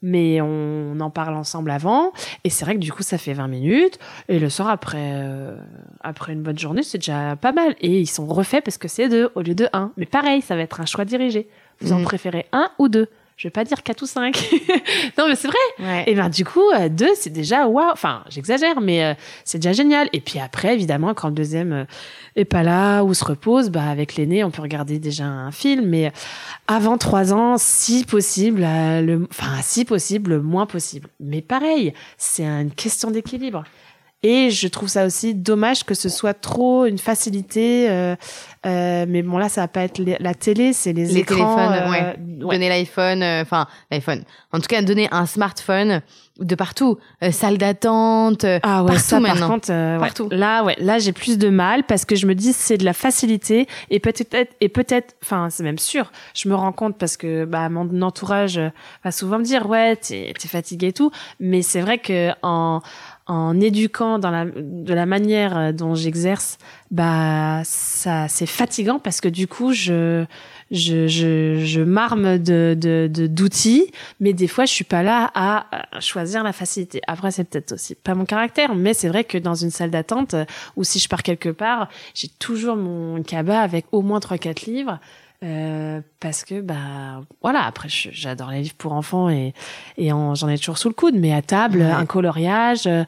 Mais on en parle ensemble avant, et c'est vrai que du coup ça fait 20 minutes, et le soir après, euh, après une bonne journée, c'est déjà pas mal. Et ils sont refaits parce que c'est deux au lieu de un. Mais pareil, ça va être un choix dirigé. Vous en Mhm. préférez un ou deux Je vais pas dire quatre ou cinq. non mais c'est vrai. Ouais. Et ben du coup, euh, deux, c'est déjà waouh. Enfin, j'exagère, mais euh, c'est déjà génial. Et puis après, évidemment, quand le deuxième euh, est pas là ou se repose, bah avec l'aîné, on peut regarder déjà un film. Mais avant trois ans, si possible, le, enfin si possible, le moins possible. Mais pareil, c'est une question d'équilibre. Et je trouve ça aussi dommage que ce soit trop une facilité. euh, euh, mais bon, là, ça va pas être les- la télé, c'est les, Les écrans. téléphones, euh, ouais. ouais. Donner l'iPhone, euh, enfin l'iPhone. En tout cas, donner un smartphone de partout, Euh, salle d'attente. Ah ouais, Partout ça par maintenant. contre, euh, ouais. Partout. Là, ouais, là j'ai plus de mal parce que je me dis c'est de la facilité et peut-être et peut-être, enfin c'est même sûr. Je me rends compte parce que bah mon entourage va souvent me dire ouais t'es t'es fatigué et tout, mais c'est vrai que en en éduquant dans la de la manière euh, dont j'exerce, bah ça c'est fatigant parce que du coup je je, je, je m'arme de, de, d'outils, mais des fois, je suis pas là à choisir la facilité. Après, c'est peut-être aussi pas mon caractère, mais c'est vrai que dans une salle d'attente, euh, ou si je pars quelque part, j'ai toujours mon cabas avec au moins trois quatre livres. Euh, parce que bah voilà après j'adore les livres pour enfants et et en- j'en ai toujours sous le coude mais à table Ouais. un coloriage euh,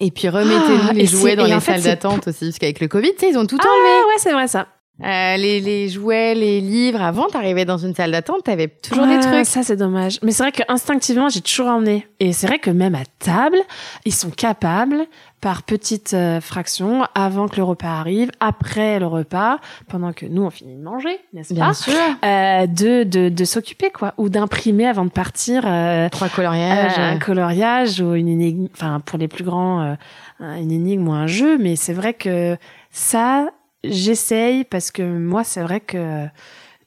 Et puis remettez-nous Ah, les et jouets dans les salles d'attente aussi, parce qu'avec le Covid, ils ont tout ah enlevé. ouais c'est vrai ça Euh, les, les jouets, les livres. Avant, t'arrivais dans une salle d'attente, t'avais toujours des trucs. Ça, c'est dommage. Mais c'est vrai que instinctivement, j'ai toujours emmené. Et c'est vrai que même à table, ils sont capables, par petites euh, fractions, avant que le repas arrive, après le repas, pendant que nous, on finit de manger, n'est-ce Bien pas sûr. euh, de, de, de s'occuper, quoi. Ou d'imprimer avant de partir euh, Trois coloriages. un coloriage ou une énigme, enfin, pour les plus grands, une énigme ou un jeu. Mais c'est vrai que ça, j'essaye parce que moi, c'est vrai que,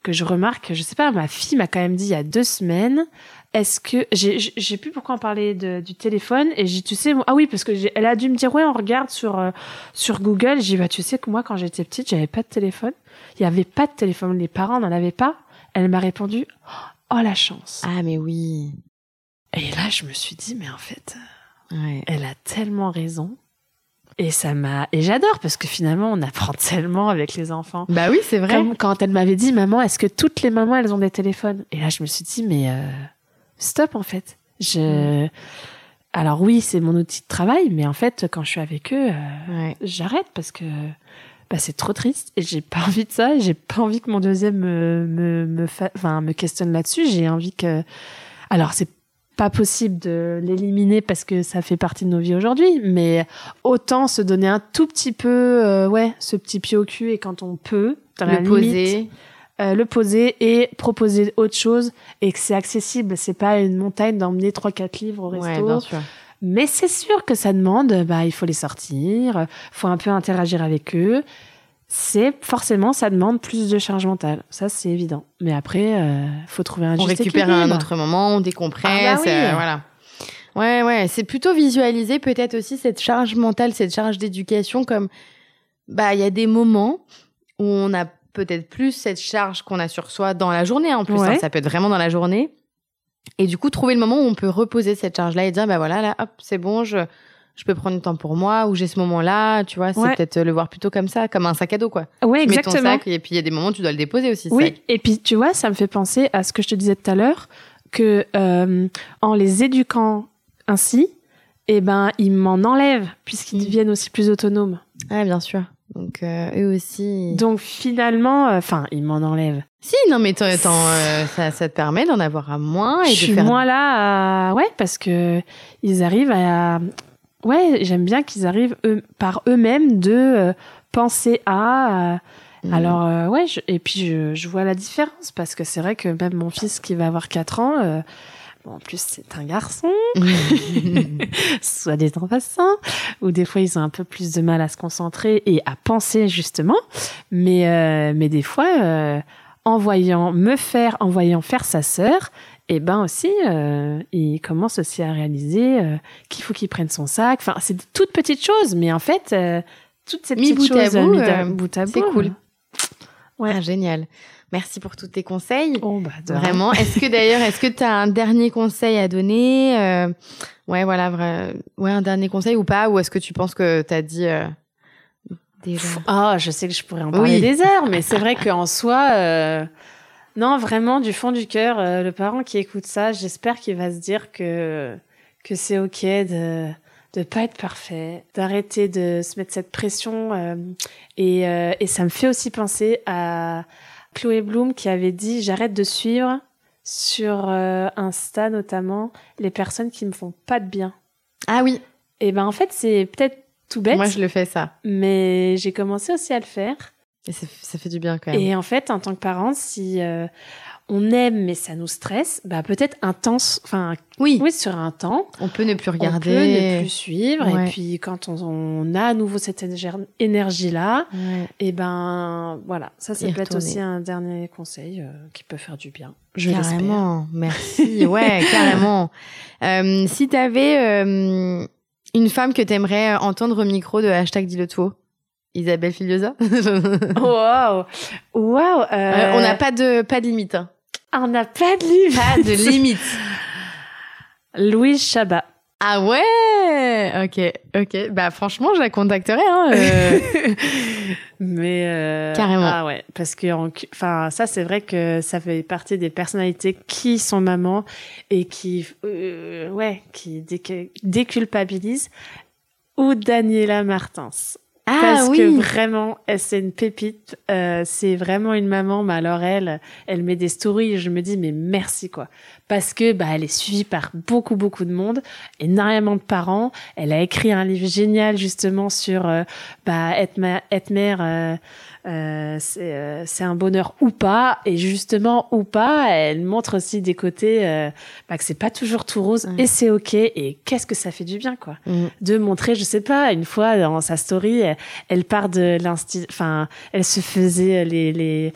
que je remarque, je sais pas, ma fille m'a quand même dit il y a deux semaines, est-ce que j'ai plus pourquoi en parler de, du téléphone et j'ai tu sais ah oui parce que elle a dû me dire ouais on regarde sur euh, sur Google j'ai dit bah tu sais que moi quand j'étais petite j'avais pas de téléphone il y avait pas de téléphone les parents n'en avaient pas elle m'a répondu oh la chance Ah, mais oui. et là je me suis dit mais en fait Ouais. elle a tellement raison. Et ça m'a et j'adore parce que finalement on apprend tellement avec les enfants. Bah oui, c'est vrai. Comme quand elle m'avait dit maman, est-ce que toutes les mamans elles ont des téléphones? Et là je me suis dit mais euh, stop en fait. Je alors oui c'est mon outil de travail, mais en fait quand je suis avec eux, euh, Ouais. j'arrête parce que bah, c'est trop triste et j'ai pas envie de ça. J'ai pas envie que mon deuxième me me me, fa- enfin, me questionne là-dessus. J'ai envie que alors c'est pas possible de l'éliminer parce que ça fait partie de nos vies aujourd'hui, mais autant se donner un tout petit peu, euh, ouais, ce petit pied au cul et quand on peut, dans la Le limite, poser. Euh, le poser et proposer autre chose et que c'est accessible. C'est pas une montagne d'emmener trois quatre livres au Ouais, resto. bien sûr. Mais c'est sûr que ça demande, bah, il faut les sortir, faut un peu interagir avec eux. C'est forcément, ça demande plus de charge mentale. Ça, c'est évident. Mais après, euh, faut trouver un On juste récupère à un équilibre. autre moment, on décompresse. Ah bah oui. euh, voilà. Ouais, ouais. C'est plutôt visualiser peut-être aussi cette charge mentale, cette charge d'éducation comme, bah, il y a des moments où on a peut-être plus cette charge qu'on a sur soi dans la journée, en plus. Ouais. hein, ça peut être vraiment dans la journée. Et du coup, trouver le moment où on peut reposer cette charge-là et dire, bah voilà, là, hop, c'est bon, je, je peux prendre du temps pour moi, ou j'ai ce moment-là, tu vois, c'est Ouais. peut-être le voir plutôt comme ça, comme un sac à dos, quoi. Ouais, Tu mets ton exactement. sac, et puis il y a des moments où tu dois le déposer aussi, Oui, sac. et puis tu vois, ça me fait penser à ce que je te disais tout à l'heure, que euh, en les éduquant ainsi, eh ben, ils m'en enlèvent puisqu'ils Mm. deviennent aussi plus autonomes. Ah, bien sûr. Donc, euh, eux aussi. Donc finalement, euh, enfin, ils m'en enlèvent. Si, non, mais t'en, euh, ça, ça te permet d'en avoir à moins et je de suis faire. moins là, à... ouais, parce que ils arrivent à, ouais, j'aime bien qu'ils arrivent eux, par eux-mêmes de euh, penser à. euh, Mm. Alors euh, ouais, je- et puis je, je vois la différence parce que c'est vrai que même mon fils qui va avoir 4 ans, euh, bon, en plus c'est un garçon, soit dit en passant, où des fois ils ont un peu plus de mal à se concentrer et à penser justement, mais euh, mais des fois euh, en voyant me faire, en voyant faire sa sœur, et ben aussi euh, il commence aussi à réaliser euh, qu'il faut qu'il prenne son sac. Enfin c'est toutes petites choses, mais en fait euh, toutes ces petites bout à choses bout, à- bout c'est cool. Ouais. Ah, génial. Merci pour tous tes conseils. Oh, bah, de. Vraiment. Est-ce que d'ailleurs, est-ce que tu as un dernier conseil à donner euh, Ouais, voilà, vrai, ouais, un dernier conseil ou pas? Ou est-ce que tu penses que tu as dit euh, déjà Ah, je sais que je pourrais en parler Oui. des heures, mais c'est vrai qu'en soi, euh, non, vraiment, du fond du cœur, euh, le parent qui écoute ça, j'espère qu'il va se dire que, que c'est OK de de pas être parfait, d'arrêter de se mettre cette pression. euh, et, euh, et ça me fait aussi penser à Chloé Bloom qui avait dit j'arrête de suivre sur euh, Insta notamment les personnes qui me font pas de bien. Ah oui, Et ben en fait c'est peut-être tout bête, moi je le fais ça. mais j'ai commencé aussi à le faire. Et ça, ça fait du bien quand même. Et en fait, en tant que parent, si euh, on aime mais ça nous stresse, bah peut-être un temps, enfin oui, oui sur un temps, on peut ne plus on regarder. peut ne plus suivre. Ouais. Et puis quand on, on a à nouveau cette énergie là, Ouais. et ben voilà, ça ça Y peut être retourner. aussi un dernier conseil euh, qui peut faire du bien. Je. Carrément, merci. Ouais, carrément. Euh, si tu avais une femme que t'aimerais entendre au micro de hashtag dis le tout, Isabelle Filiosa? Waouh, waouh. Euh, On n'a pas de pas de limite. hein. On n'a pas de limite. Pas de limite. Louise Chabat. Ah ouais Ok, ok. Bah franchement, je la contacterai. Hein, euh. Mais euh, Carrément. Ah ouais, parce que en enfin ça c'est vrai que ça fait partie des personnalités qui sont mamans et qui euh, ouais qui décu- déculpabilisent ou Daniela Martins. Ah parce oui. que vraiment, c'est une pépite. Euh, c'est vraiment une maman. Mais alors elle, elle met des stories. Et je me dis mais merci quoi, parce que bah elle est suivie par beaucoup beaucoup de monde, énormément de parents. Elle a écrit un livre génial justement sur euh, bah être, ma- être mère. euh, euh, c'est euh, c'est un bonheur ou pas. Et justement ou pas elle montre aussi des côtés euh, bah, que c'est pas toujours tout rose et c'est ok. Et qu'est-ce que ça fait du bien quoi. Mm. de montrer, je sais pas, une fois dans sa story, elle, elle part de l'institut, enfin, elle se faisait les, les,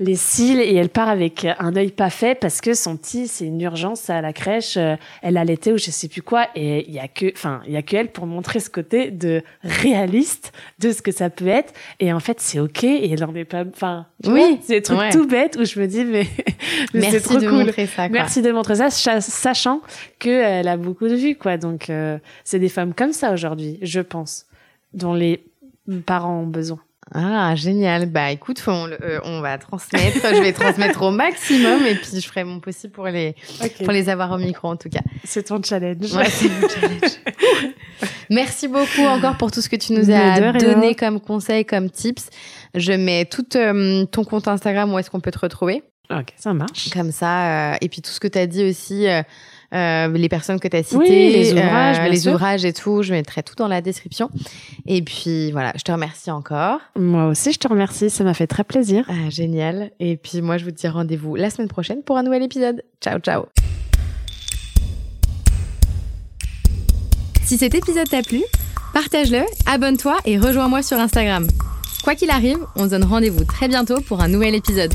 les cils et elle part avec un œil pas fait parce que son petit, c'est une urgence à la crèche, euh, elle allaitait ou je sais plus quoi. Et il y a que, enfin, il y a que elle pour montrer ce côté de réaliste de ce que ça peut être. Et en fait, c'est ok et elle en est pas, enfin, Oui, c'est des trucs ouais. tout bêtes où je me dis, mais, mais c'est Merci trop de cool. montrer ça. Quoi. Merci de montrer ça, cha- sachant qu'elle a beaucoup de vues, quoi. Donc, euh, c'est des femmes comme ça aujourd'hui, je pense, dont les parents ont besoin. Ah, génial. Bah écoute, on, euh, on va transmettre. je vais transmettre au maximum et puis je ferai mon possible pour les, pour les avoir au micro en tout cas. C'est ton challenge. Ouais, c'est mon challenge. Merci beaucoup encore pour tout ce que tu nous as donné comme conseils, comme tips. Je mets tout euh, ton compte Instagram où est-ce qu'on peut te retrouver. Ok, ça marche. Comme ça. euh, et puis tout ce que tu as dit aussi, euh, euh, les personnes que tu as citées, Oui, les ouvrages, bien les ouvrages et tout, je mettrai tout dans la description. Et puis voilà, je te remercie encore. Moi aussi, je te remercie, ça m'a fait très plaisir. Ah, génial. Et puis moi, je vous dis rendez-vous la semaine prochaine pour un nouvel épisode. Ciao, ciao. Si cet épisode t'a plu, partage-le, abonne-toi et rejoins-moi sur Instagram. Quoi qu'il arrive, on se donne rendez-vous très bientôt pour un nouvel épisode.